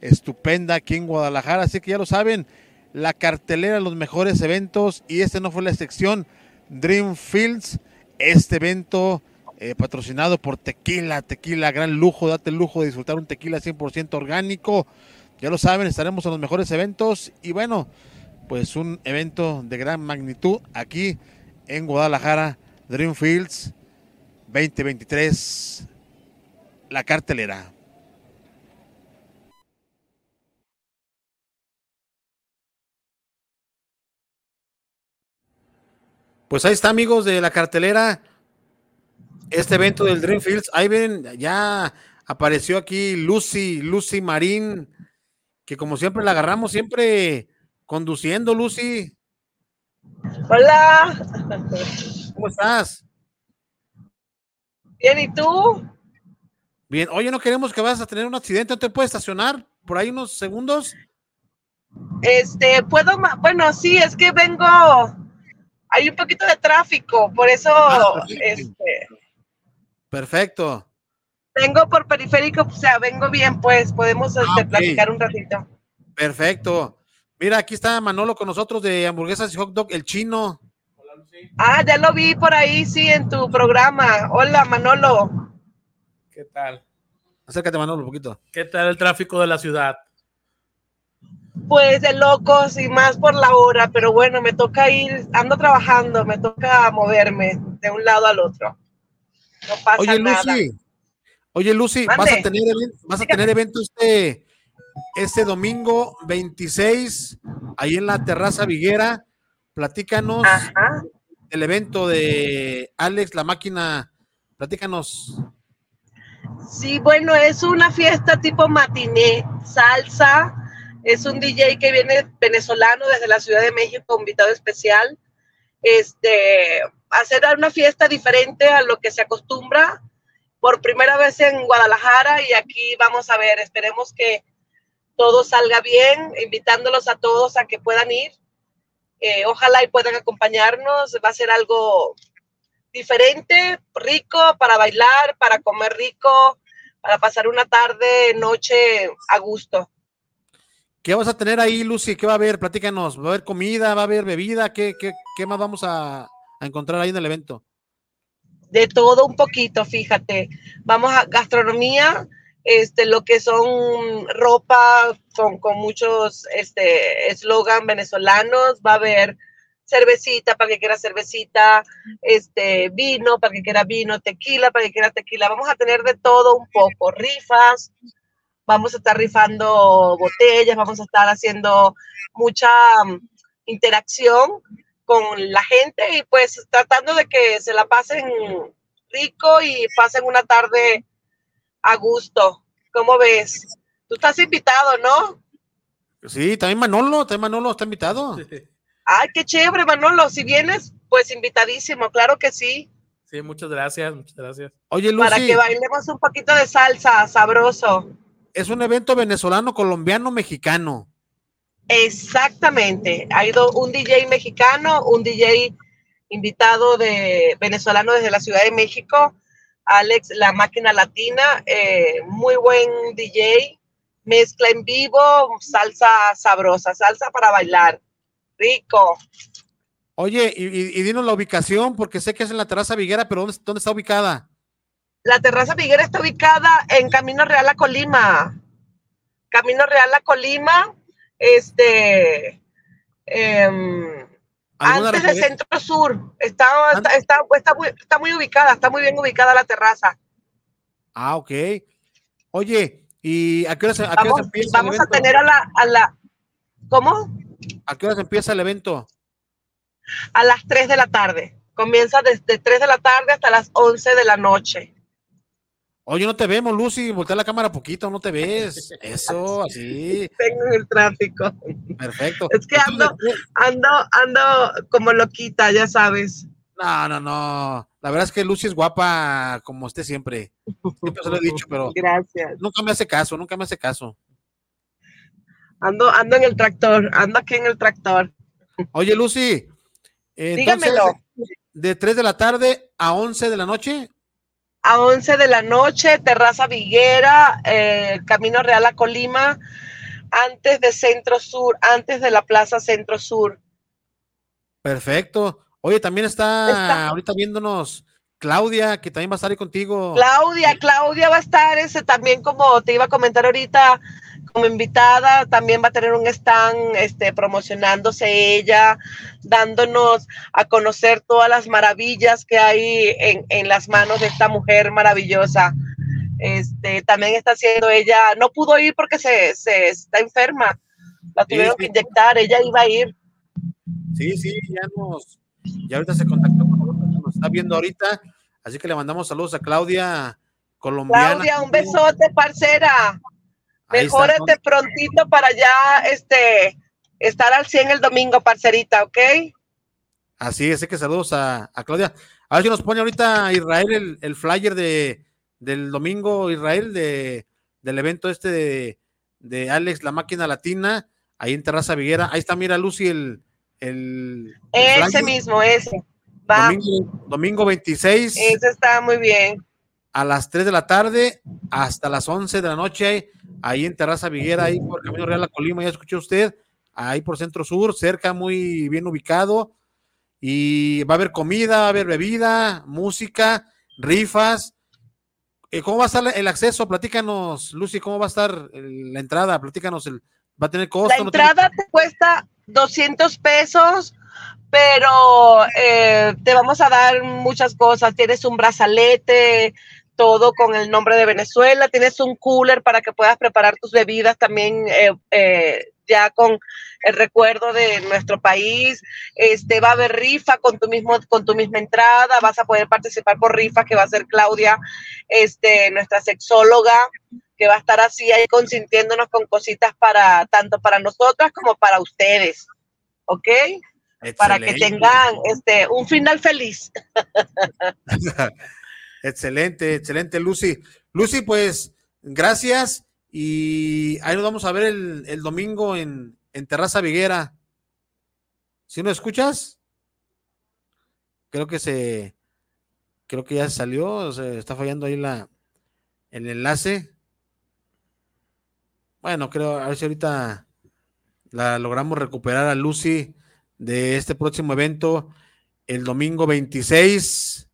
estupenda aquí en Guadalajara. Así que ya lo saben, la cartelera, los mejores eventos, y este no fue la excepción, Dreamfields este evento eh, patrocinado por Tequila, Tequila, gran lujo, date el lujo de disfrutar un tequila 100% orgánico. Ya lo saben, estaremos en los mejores eventos y bueno, pues un evento de gran magnitud aquí en Guadalajara, Dreamfields 2023, la cartelera. Pues ahí está, amigos de la cartelera. Este evento del Dreamfields. Ahí ven, ya apareció aquí Lucy, Lucy Marín, que como siempre la agarramos, siempre conduciendo, Lucy. Hola. ¿Cómo estás? Bien, ¿y tú? Bien, oye, no queremos que vayas a tener un accidente, ¿no te puedes estacionar por ahí unos segundos? Este, puedo, bueno, sí, es que vengo, hay un poquito de tráfico, por eso, Ah, este, Perfecto. vengo por periférico, o sea, vengo bien, pues, podemos este, Ah, platicar un ratito. Perfecto. Mira, aquí está Manolo con nosotros de hamburguesas y hot dog, el chino. Ah, ya lo vi por ahí, sí, en tu programa. Hola, Manolo. ¿Qué tal? Acércate, Manolo, un poquito. ¿Qué tal el tráfico de la ciudad? Pues de locos y más por la hora, pero bueno, me toca ir, ando trabajando, me toca moverme de un lado al otro. No pasa Oye, nada. Lucy. Oye, Lucy, vas a tener, vas a tener evento este, este domingo 26, ahí en la terraza Viguera. Platícanos Ajá. el evento de Alex, la máquina. Platícanos. Sí, bueno, es una fiesta tipo matiné, salsa. Es un DJ que viene venezolano desde la Ciudad de México, invitado especial. Este, hacer una fiesta diferente a lo que se acostumbra por primera vez en Guadalajara y aquí vamos a ver, esperemos que todo salga bien, invitándolos a todos a que puedan ir. Eh, ojalá y puedan acompañarnos, va a ser algo diferente, rico, para bailar, para comer rico, para pasar una tarde, noche a gusto. ¿Qué vas a tener ahí, Lucy? ¿Qué va a haber? Platícanos. ¿Va a haber comida? ¿Va a haber bebida? ¿Qué, qué, qué más vamos a, a encontrar ahí en el evento? De todo un poquito, fíjate. Vamos a gastronomía, este, lo que son ropa con, con muchos este eslogan venezolanos, va a haber cervecita para que quiera cervecita, este vino para que quiera vino, tequila para que quiera tequila. Vamos a tener de todo un poco, rifas, vamos a estar rifando botellas, vamos a estar haciendo mucha mm, interacción con la gente y pues tratando de que se la pasen rico y pasen una tarde a gusto. ¿Cómo ves? Tú estás invitado, ¿no? Sí, también Manolo, también Manolo está invitado. Ay, qué chévere, Manolo. Si vienes, pues invitadísimo, claro que sí. Sí, muchas gracias, muchas gracias. Oye, Para Lucy, que bailemos un poquito de salsa, sabroso. es un evento venezolano, colombiano, mexicano. Exactamente. Ha ido un DJ mexicano, un DJ invitado de venezolano desde la Ciudad de México, Alex, la máquina latina, eh, muy buen DJ, mezcla en vivo, salsa sabrosa, salsa para bailar, rico. Oye, y, dinos la ubicación, porque sé que es en la terraza Viguera, pero ¿dónde, dónde está ubicada? La terraza Viguera está ubicada en Camino Real a Colima. Camino Real a Colima, este, ¿Alguna antes de referencia? Centro Sur. Está, está, está, está muy, está muy ubicada, está muy bien ubicada la terraza. Ah, ok. Oye, ¿y a qué hora se, a qué hora Vamos, empieza el vamos a evento? tener a la, a la, ¿cómo? ¿A qué hora se empieza el evento? A las 3 de la tarde. Comienza desde 3 de la tarde hasta las 11 de la noche. Oye, no te vemos, Lucy, voltea la cámara poquito, no te ves. Eso, así, Tengo en el tráfico. perfecto. Es que ando, ando, ando como loquita, ya sabes. No, no, no. La verdad es que Lucy es guapa como usted siempre. Siempre se lo he dicho, pero Gracias. nunca me hace caso, nunca me hace caso. Ando, ando en el tractor, ando aquí en el tractor. Oye, Lucy, eh, entonces, Dígamelo. de 3 de la tarde a 11 de la noche. A 11 de la noche, Terraza Viguera, eh, Camino Real a Colima, antes de Centro Sur, antes de la Plaza Centro Sur. Perfecto. Oye, también está, Está. ahorita viéndonos Claudia, que también va a estar ahí contigo. Claudia, Claudia va a estar ese también como te iba a comentar ahorita como invitada, también va a tener un stand este promocionándose ella, dándonos a conocer todas las maravillas que hay en, en las manos de esta mujer maravillosa. Este, también está haciendo ella, no pudo ir porque se, se está enferma, la tuvieron sí. que inyectar, ella iba a ir. Sí, sí, ya nos, ya ahorita se contactó con nosotros, nos está viendo ahorita, así que le mandamos saludos a Claudia colombiana. Claudia, un besote, parcera. Mejórate prontito para ya este, estar al 100 el domingo, parcerita, ¿ok? Así es, así que saludos a, a Claudia. A ver si nos pone ahorita Israel el, el flyer de, del domingo, Israel, de, del evento este de, de Alex, la máquina latina, ahí en Terraza Viguera. Ahí está, mira, Lucy, el, el, el Ese flyer. mismo, ese. Va, Domingo, domingo 26 ese está muy bien. A las 3 de la tarde hasta las 11 de la noche, ahí en Terraza Viguera, ahí por Camino Real a Colima, ya escuchó usted, ahí por Centro Sur, cerca, muy bien ubicado. Y va a haber comida, va a haber bebida, música, rifas. Eh, ¿Cómo va a estar el acceso? Platícanos, Lucy, ¿cómo va a estar la entrada? Platícanos, el, ¿va a tener costo? La ¿No tiene- entrada te cuesta 200 pesos, pero eh, te vamos a dar muchas cosas. Tienes un brazalete, todo con el nombre de Venezuela. Tienes un cooler para que puedas preparar tus bebidas también eh, eh, ya con el recuerdo de nuestro país. Este va a haber rifa con tu mismo con tu misma entrada. Vas a poder participar por rifa que va a ser Claudia, este nuestra sexóloga que va a estar así ahí consintiéndonos con cositas para tanto para nosotras como para ustedes, ¿ok? Para que tengan este un final feliz. excelente, excelente, Lucy. Lucy, pues, gracias. Y ahí nos vamos a ver el, domingo en, en Terraza Viguera. ¿Sí nos escuchas? Creo que se. Creo que ya salió. Se está fallando ahí la, el enlace. Bueno, creo, a ver si ahorita la logramos recuperar a Lucy de este próximo evento el domingo 26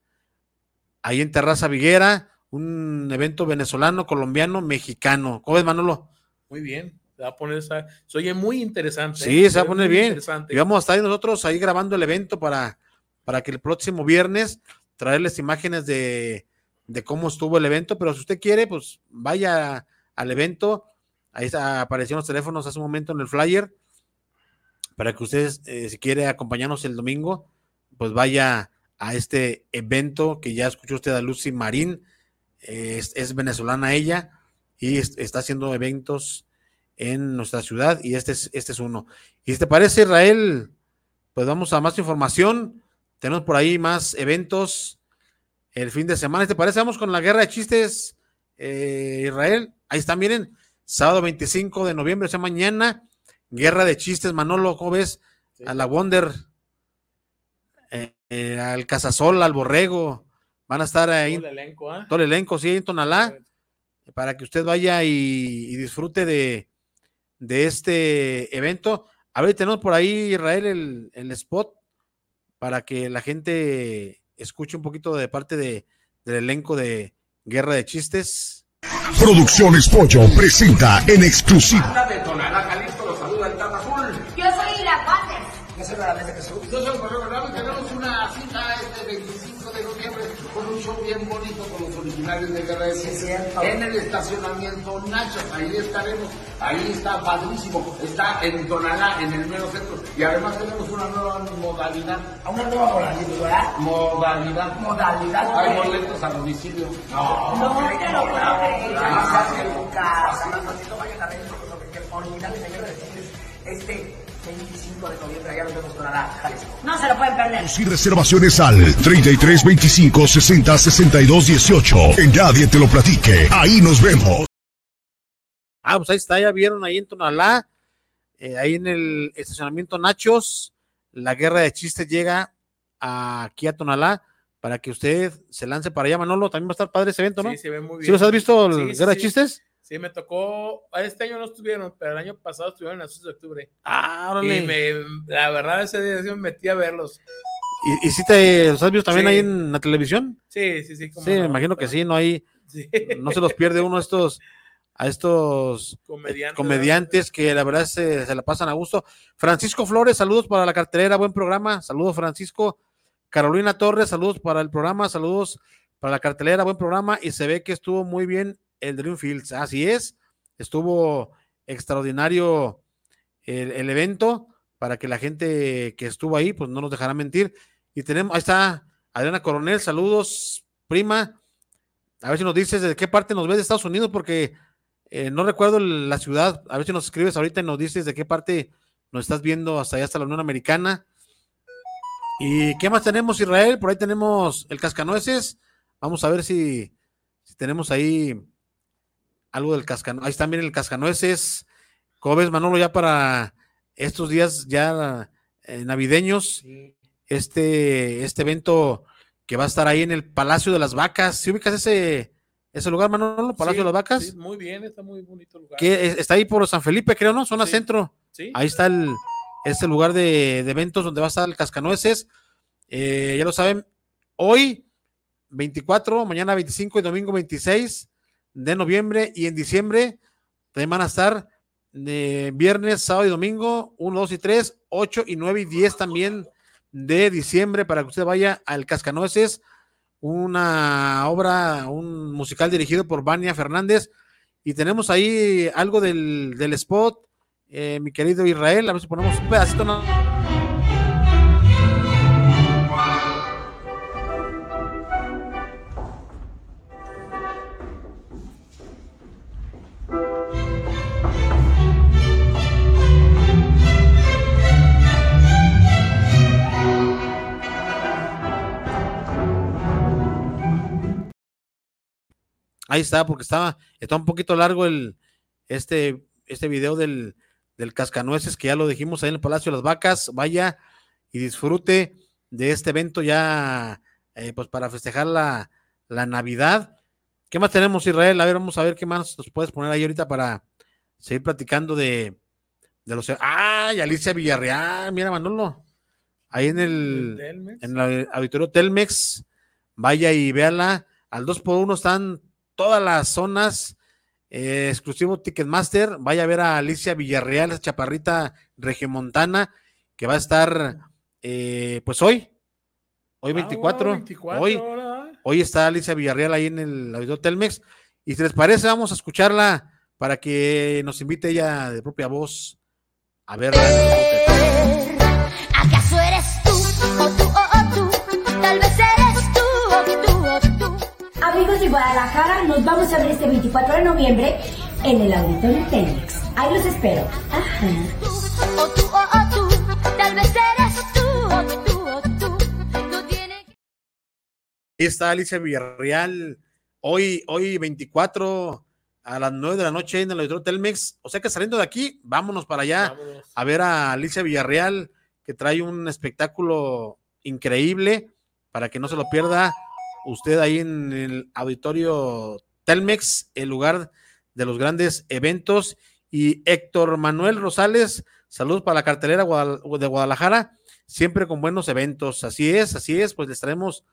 ahí en Terraza Viguera, un evento venezolano, colombiano, mexicano. ¿Cómo ves, Manolo? Muy bien. Se va a poner esa. Se oye muy interesante. Sí, ¿eh? se va a poner bien. interesante. Y vamos a estar ahí nosotros ahí grabando el evento para, para que el próximo viernes traerles imágenes de, de cómo estuvo el evento. Pero si usted quiere, pues vaya al evento. Ahí está, aparecieron los teléfonos hace un momento en el flyer. Para que ustedes, eh, si quiere acompañarnos el domingo, pues vaya a este evento que ya escuchó usted a Lucy Marín. es, es venezolana ella y es- está haciendo eventos en nuestra ciudad y este es, este es uno. Y si te parece, Israel, pues vamos a más información. Tenemos por ahí más eventos el fin de semana. ¿Te parece? Vamos con la guerra de chistes, eh, Israel. Ahí están, miren, sábado 25 de noviembre, o sea, mañana, guerra de chistes, Manolo, ¿cómo ves? A la Wonder, eh, eh, al Casasol, al Borrego, van a estar ahí. Todo el elenco, ¿ah? Todo el elenco, sí, en Tonalá, para que usted vaya y, y disfrute de, de este evento. A ver, tenemos por ahí, Israel, el, el spot para que la gente escuche un poquito de parte de, del elenco de Guerra de Chistes. Producciones Pollo presenta en exclusiva. Yo soy Iracuates. Yo soy la. Yo soy el Correo Bernardo y tenemos una cita este 25 de noviembre con un show bien bonito de Guerra de Ciencia en el estacionamiento Nachos. Ahí estaremos. Ahí está padrísimo. Está en Tonalá, en el mero centro. Y además tenemos una nueva modalidad. Una nueva modalidad. Modalidad. Modalidad. Hay boletos a domicilio. No. No creer. Ya. Estás en tu casa. Más no vayan a ver sobre qué originales de guerra de chistes este 25 de noviembre. Allá nos vemos con Jalisco. No se lo pueden perder. Y reservaciones al 33 25 60 62 18. Que nadie te lo platique. Ahí nos vemos. Ah, pues ahí está, ya vieron ahí en Tonalá, eh, ahí en el estacionamiento Nachos, la Guerra de Chistes llega aquí a Tonalá para que usted se lance para allá, Manolo. También va a estar padre ese evento, ¿no? Sí, se ve muy bien. ¿Sí los has visto, el Sí, sí, Guerra de sí. Chistes? Sí, me tocó. Este año no estuvieron, pero el año pasado estuvieron en el 6 de octubre. Ah, órale. Y me, la verdad, ese día sí me metí a verlos. ¿Y, y si te los has visto también Sí. ahí en la televisión? Sí, sí, sí. Sí, no, me imagino que sí, no hay, Sí. no se los pierde uno a estos, a estos Comediantes, comediantes que la verdad se, se la pasan a gusto. Francisco Flores, saludos para la cartelera, buen programa, saludos Francisco. Carolina Torres, saludos para el programa, saludos para la cartelera, buen programa, y se ve que estuvo muy bien el Dreamfields, así es, estuvo extraordinario el, el evento, para que la gente que estuvo ahí, pues no nos dejará mentir. Y tenemos, ahí está Adriana Coronel, saludos, prima. A ver si nos dices de qué parte nos ves de Estados Unidos, porque eh, no recuerdo la ciudad. A ver si nos escribes ahorita y nos dices de qué parte nos estás viendo hasta allá, hasta la Unión Americana. ¿Y qué más tenemos, Israel? Por ahí tenemos el cascanueces. Vamos a ver si, si tenemos ahí algo del cascanueces. Ahí está, miren el cascanueces. ¿Cómo ves, Manolo, ya para estos días ya eh, navideños? Este, este evento que va a estar ahí en el Palacio de las Vacas. ¿Sí ubicas ese, ese lugar, Manolo? Palacio Sí, de las Vacas. sí, muy bien, está muy bonito el lugar. que es- está ahí por San Felipe, creo, ¿no? Zona centro. sí. Ahí está el, este lugar de, de eventos donde va a estar el Cascanueces. Eh, ya lo saben, hoy 24, mañana 25 y domingo 26 de noviembre y en diciembre también van a estar de viernes, sábado y domingo 1, 2 y 3, 8 y 9 y 10 también de diciembre para que usted vaya al Cascanueces, una obra, un musical dirigido por Vania Fernández y tenemos ahí algo del, del spot, eh, mi querido Israel, a ver si ponemos un pedacito. Ahí está, porque estaba, está un poquito largo el, este, este video del, del cascanueces, que ya lo dijimos ahí en el Palacio de las Vacas. Vaya y disfrute de este evento ya, eh, pues para festejar la, la Navidad. ¿Qué más tenemos, Israel? A ver, vamos a ver qué más nos puedes poner ahí ahorita para seguir platicando de, de los. ¡Ay, Alicia Villarreal! Mira, Manolo. Ahí en el, Telmex. en el auditorio Telmex. Vaya y véala. Al 2 por 1 están todas las zonas. eh, exclusivo Ticketmaster. Vaya a ver a Alicia Villarreal, esa chaparrita regiomontana, que va a estar eh, pues hoy. Hoy 24. 24 hoy, hoy está Alicia Villarreal ahí en el auditorio Telmex. Y si les parece, vamos a escucharla para que nos invite ella de propia voz a verla. Amigos de Guadalajara, nos vamos a ver este 24 de noviembre en el Auditorio Telmex. Ahí los espero. Ajá. O tú o, o tú. Tal vez eres tú o tú o tú. No tiene Ahí está Alicia Villarreal, hoy, hoy 24 a las 9 de la noche en el Auditorio Telmex. O sea que saliendo de aquí, vámonos para allá a ver a Alicia Villarreal, que trae un espectáculo increíble para que no se lo pierda usted ahí en el Auditorio Telmex, el lugar de los grandes eventos. Y Héctor Manuel Rosales, saludos para la cartelera de Guadalajara, siempre con buenos eventos. Así es, así es, pues les traemos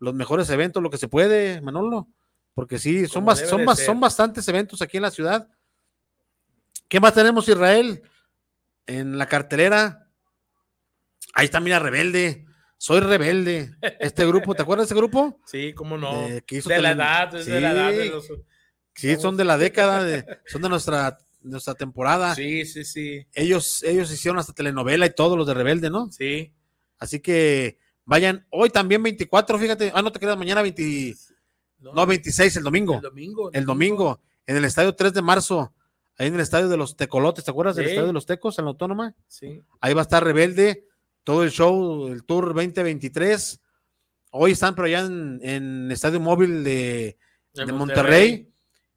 los mejores eventos, lo que se puede, Manolo, porque sí, son, bas- son, bas- son bastantes eventos aquí en la ciudad. ¿Qué más tenemos, Israel? En la cartelera. Ahí está, mira, Rebelde. Soy Rebelde. Este grupo, ¿te acuerdas de ese grupo? Sí, cómo no. Eh, que hizo de la edad, es de la edad de Sí. los. Sí, son de la década, de- son de nuestra, nuestra temporada. Sí, sí, sí. Ellos, ellos hicieron hasta telenovela y todo, los de Rebelde, ¿no? Sí. Así que vayan, hoy también 24, fíjate, ah, no te quedas mañana 20, no, 26, el domingo. El domingo. El domingo, en el estadio 3 de marzo, ahí en el estadio de los Tecolotes, ¿te acuerdas del Sí. estadio de los Tecos en la Autónoma? Sí. Ahí va a estar Rebelde, todo el show, el Tour 2023. Hoy están pero allá en, en Estadio Móvil de, De de Monterrey. Monterrey.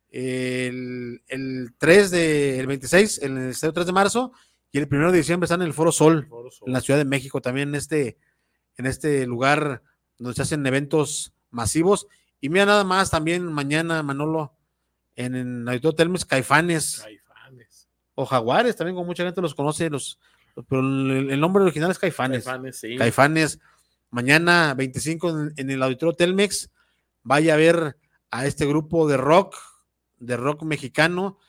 El, el 3 de, el 26, en el Estadio 3 de marzo, y el 1 de diciembre están en el Foro Sol, en la Ciudad de México, también en este, en este lugar donde se hacen eventos masivos. Y mira nada más, también mañana, Manolo, en, en Auditorio Telmex, Caifanes Caifanes. o Jaguares, también como mucha gente los conoce, los- pero el, el nombre original es Caifanes. Caifanes, sí. Caifanes. Mañana 25 en, en el Auditorio Telmex, vaya a ver a este grupo de rock, de rock mexicano,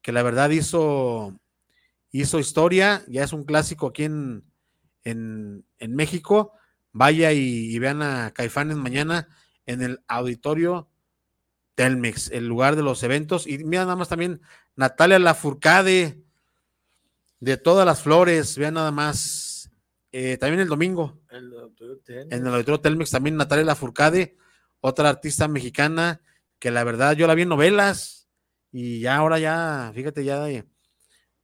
que la verdad hizo, hizo historia, ya es un clásico aquí en, en, en México. Vaya y, y vean a Caifanes mañana en el Auditorio Telmex, el lugar de los eventos. Y mira nada más también Natalia Lafourcade, de todas las flores, vean nada más. Eh, también el domingo, El en el Auditorio Telmex, también Natalia Lafourcade, otra artista mexicana que la verdad yo la vi en novelas y ya ahora ya, fíjate, ya de,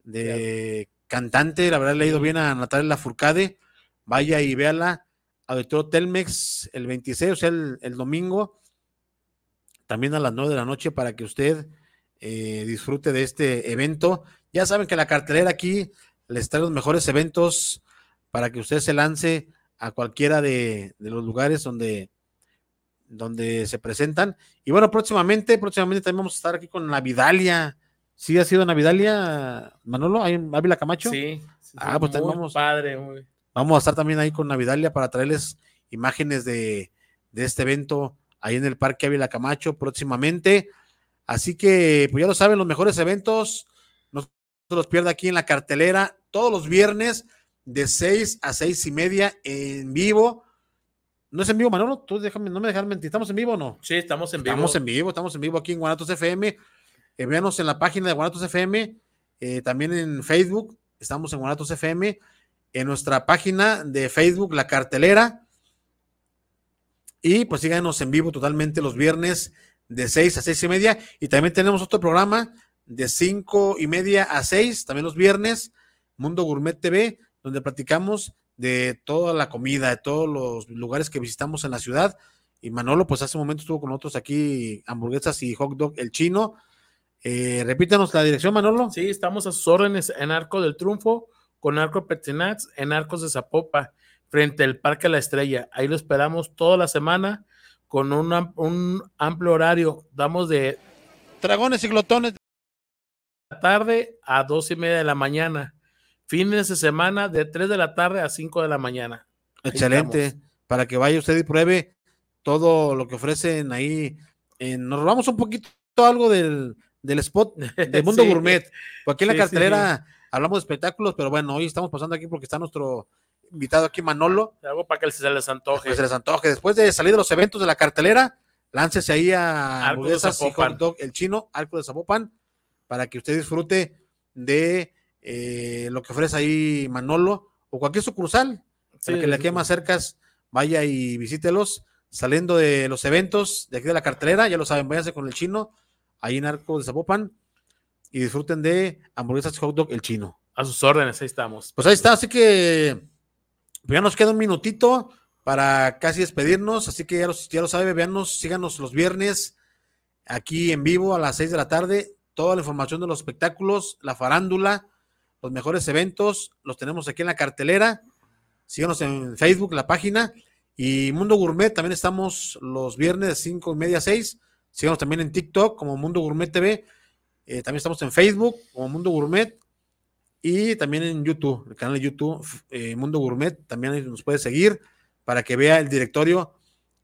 de cantante, la verdad le ha ido bien a Natalia Lafourcade, vaya y véala, Auditorio Telmex el 26, o sea, el, el domingo, también a las 9 de la noche para que usted eh, disfrute de este evento. Ya saben que la cartelera aquí les trae los mejores eventos para que usted se lance a cualquiera de, de los lugares donde, donde se presentan. Y bueno, próximamente, próximamente también vamos a estar aquí con Navidalia. ¿Sí ha sido Navidalia, Manolo? ¿Hay en Ávila Camacho? Sí. sí, Ah, pues muy vamos- padre, muy- Vamos a estar también ahí con Navidalia para traerles imágenes de, de este evento ahí en el Parque Ávila Camacho próximamente. Así que, pues ya lo saben, los mejores eventos, se los pierda aquí en la cartelera, todos los viernes de 6 a seis y media en vivo. ¿No es en vivo, Manolo? Tú déjame, no me dejar mentir. ¿Estamos en vivo o no? Sí, estamos en vivo. Estamos en vivo, estamos en vivo aquí en Guanatos FM. Eh, véanos en la página de Guanatos FM, eh, también en Facebook, estamos en Guanatos FM, en nuestra página de Facebook, La Cartelera. Y pues síganos en vivo totalmente los viernes de 6 a seis y media. Y también tenemos otro programa de cinco y media a 6, también los viernes, Mundo Gourmet TV, donde platicamos de toda la comida, de todos los lugares que visitamos en la ciudad. Y Manolo, pues hace un momento estuvo con nosotros aquí, hamburguesas y hot dog el chino. Eh, repítanos la dirección, Manolo. Sí, estamos a sus órdenes en Arco del Triunfo, con Arco Petinats, en Arcos de Zapopa, frente al Parque La Estrella. Ahí lo esperamos toda la semana con un, un amplio horario. Damos de Dragones y glotones. Tarde a dos y media de la mañana. Fines de semana de 3 de la tarde a 5 de la mañana. Ahí Excelente. estamos. Para que vaya usted y pruebe todo lo que ofrecen ahí. Eh, nos robamos un poquito algo del, del spot del mundo Sí. gourmet. Porque aquí en la Sí, sí, cartelera hablamos de espectáculos, pero bueno, hoy estamos pasando aquí porque está nuestro invitado aquí, Manolo. Algo para que se les antoje. Que se les antoje. Después de salir de los eventos de la cartelera, láncese ahí a hamburguesas y hot dog, el chino, Arco de Zapopan, para que usted disfrute de eh, lo que ofrece ahí Manolo o cualquier sucursal. Sí, para que le quede más cercas, vaya y visítelos. Saliendo de los eventos de aquí de la cartelera, ya lo saben, váyanse con el chino, ahí en Arco de Zapopan, y disfruten de hamburguesas hot dog, el chino. A sus órdenes, ahí estamos. Pues ahí está, así que pues ya nos queda un minutito para casi despedirnos, así que ya, los, ya lo sabe, véanos, síganos los viernes aquí en vivo a las 6 de la tarde, toda la información de los espectáculos, la farándula, los mejores eventos, los tenemos aquí en la cartelera, síganos en Facebook, la página, y Mundo Gourmet, también estamos los viernes de 5 y media a 6, síganos también en TikTok como Mundo Gourmet TV, eh, también estamos en Facebook como Mundo Gourmet, y también en YouTube, el canal de YouTube eh, Mundo Gourmet, también nos puede seguir para que vea el directorio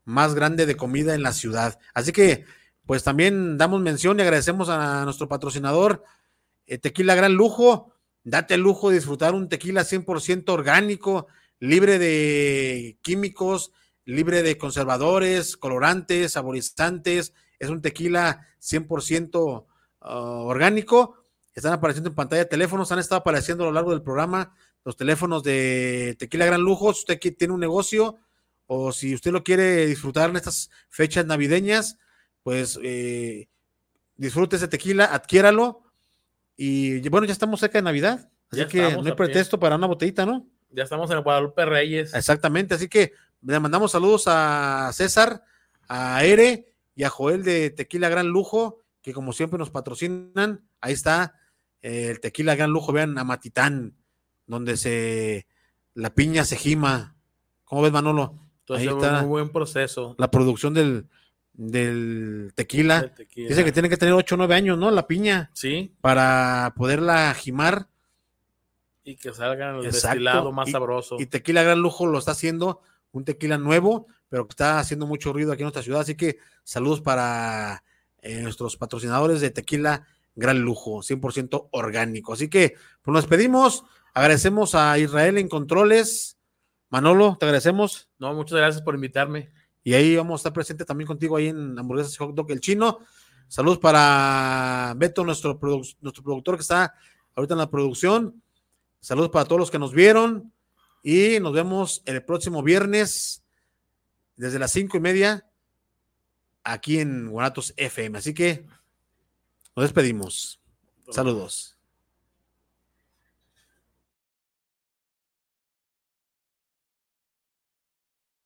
más grande de comida en la ciudad. Así que, pues también damos mención y agradecemos a nuestro patrocinador, eh, Tequila Gran Lujo. Date el lujo de disfrutar un tequila 100% orgánico, libre de químicos, libre de conservadores, colorantes, saborizantes. Es un tequila 100% ah, orgánico. Están apareciendo en pantalla teléfonos, han estado apareciendo a lo largo del programa los teléfonos de Tequila Gran Lujo. Si usted tiene un negocio o si usted lo quiere disfrutar en estas fechas navideñas, pues eh, disfrute ese tequila, adquiéralo. Y bueno, ya estamos cerca de Navidad, así Ya que no hay pie. pretexto para una botellita, ¿no? Ya estamos en Guadalupe Reyes. Exactamente, así que le mandamos saludos a César, a Ere y a Joel de Tequila Gran Lujo, que como siempre nos patrocinan. Ahí está eh, el Tequila Gran Lujo, vean a Matitán, donde se la piña se gima. ¿Cómo ves, Manolo? Entonces, Ahí un está muy buen proceso. la producción del, del tequila. Dice que tiene que tener 8 o 9 años, ¿no? La piña. Sí. Para poderla gimar. Y que salgan el Exacto. destilado más Y- sabroso. Y Tequila Gran Lujo lo está haciendo, un tequila nuevo, pero que está haciendo mucho ruido aquí en nuestra ciudad. Así que saludos para eh, nuestros patrocinadores de Tequila Gran Lujo, 100% orgánico. Así que pues nos despedimos. Agradecemos a Israel en Controles. Manolo, te agradecemos. No, muchas gracias por invitarme. Y ahí vamos a estar presente también contigo ahí en Hamburguesas y Hot Dog El Chino. Saludos para Beto, nuestro, produ- nuestro productor que está ahorita en la producción. Saludos para todos los que nos vieron. Y nos vemos el próximo viernes desde las cinco y media aquí en Guanatos FM. Así que nos despedimos. Saludos.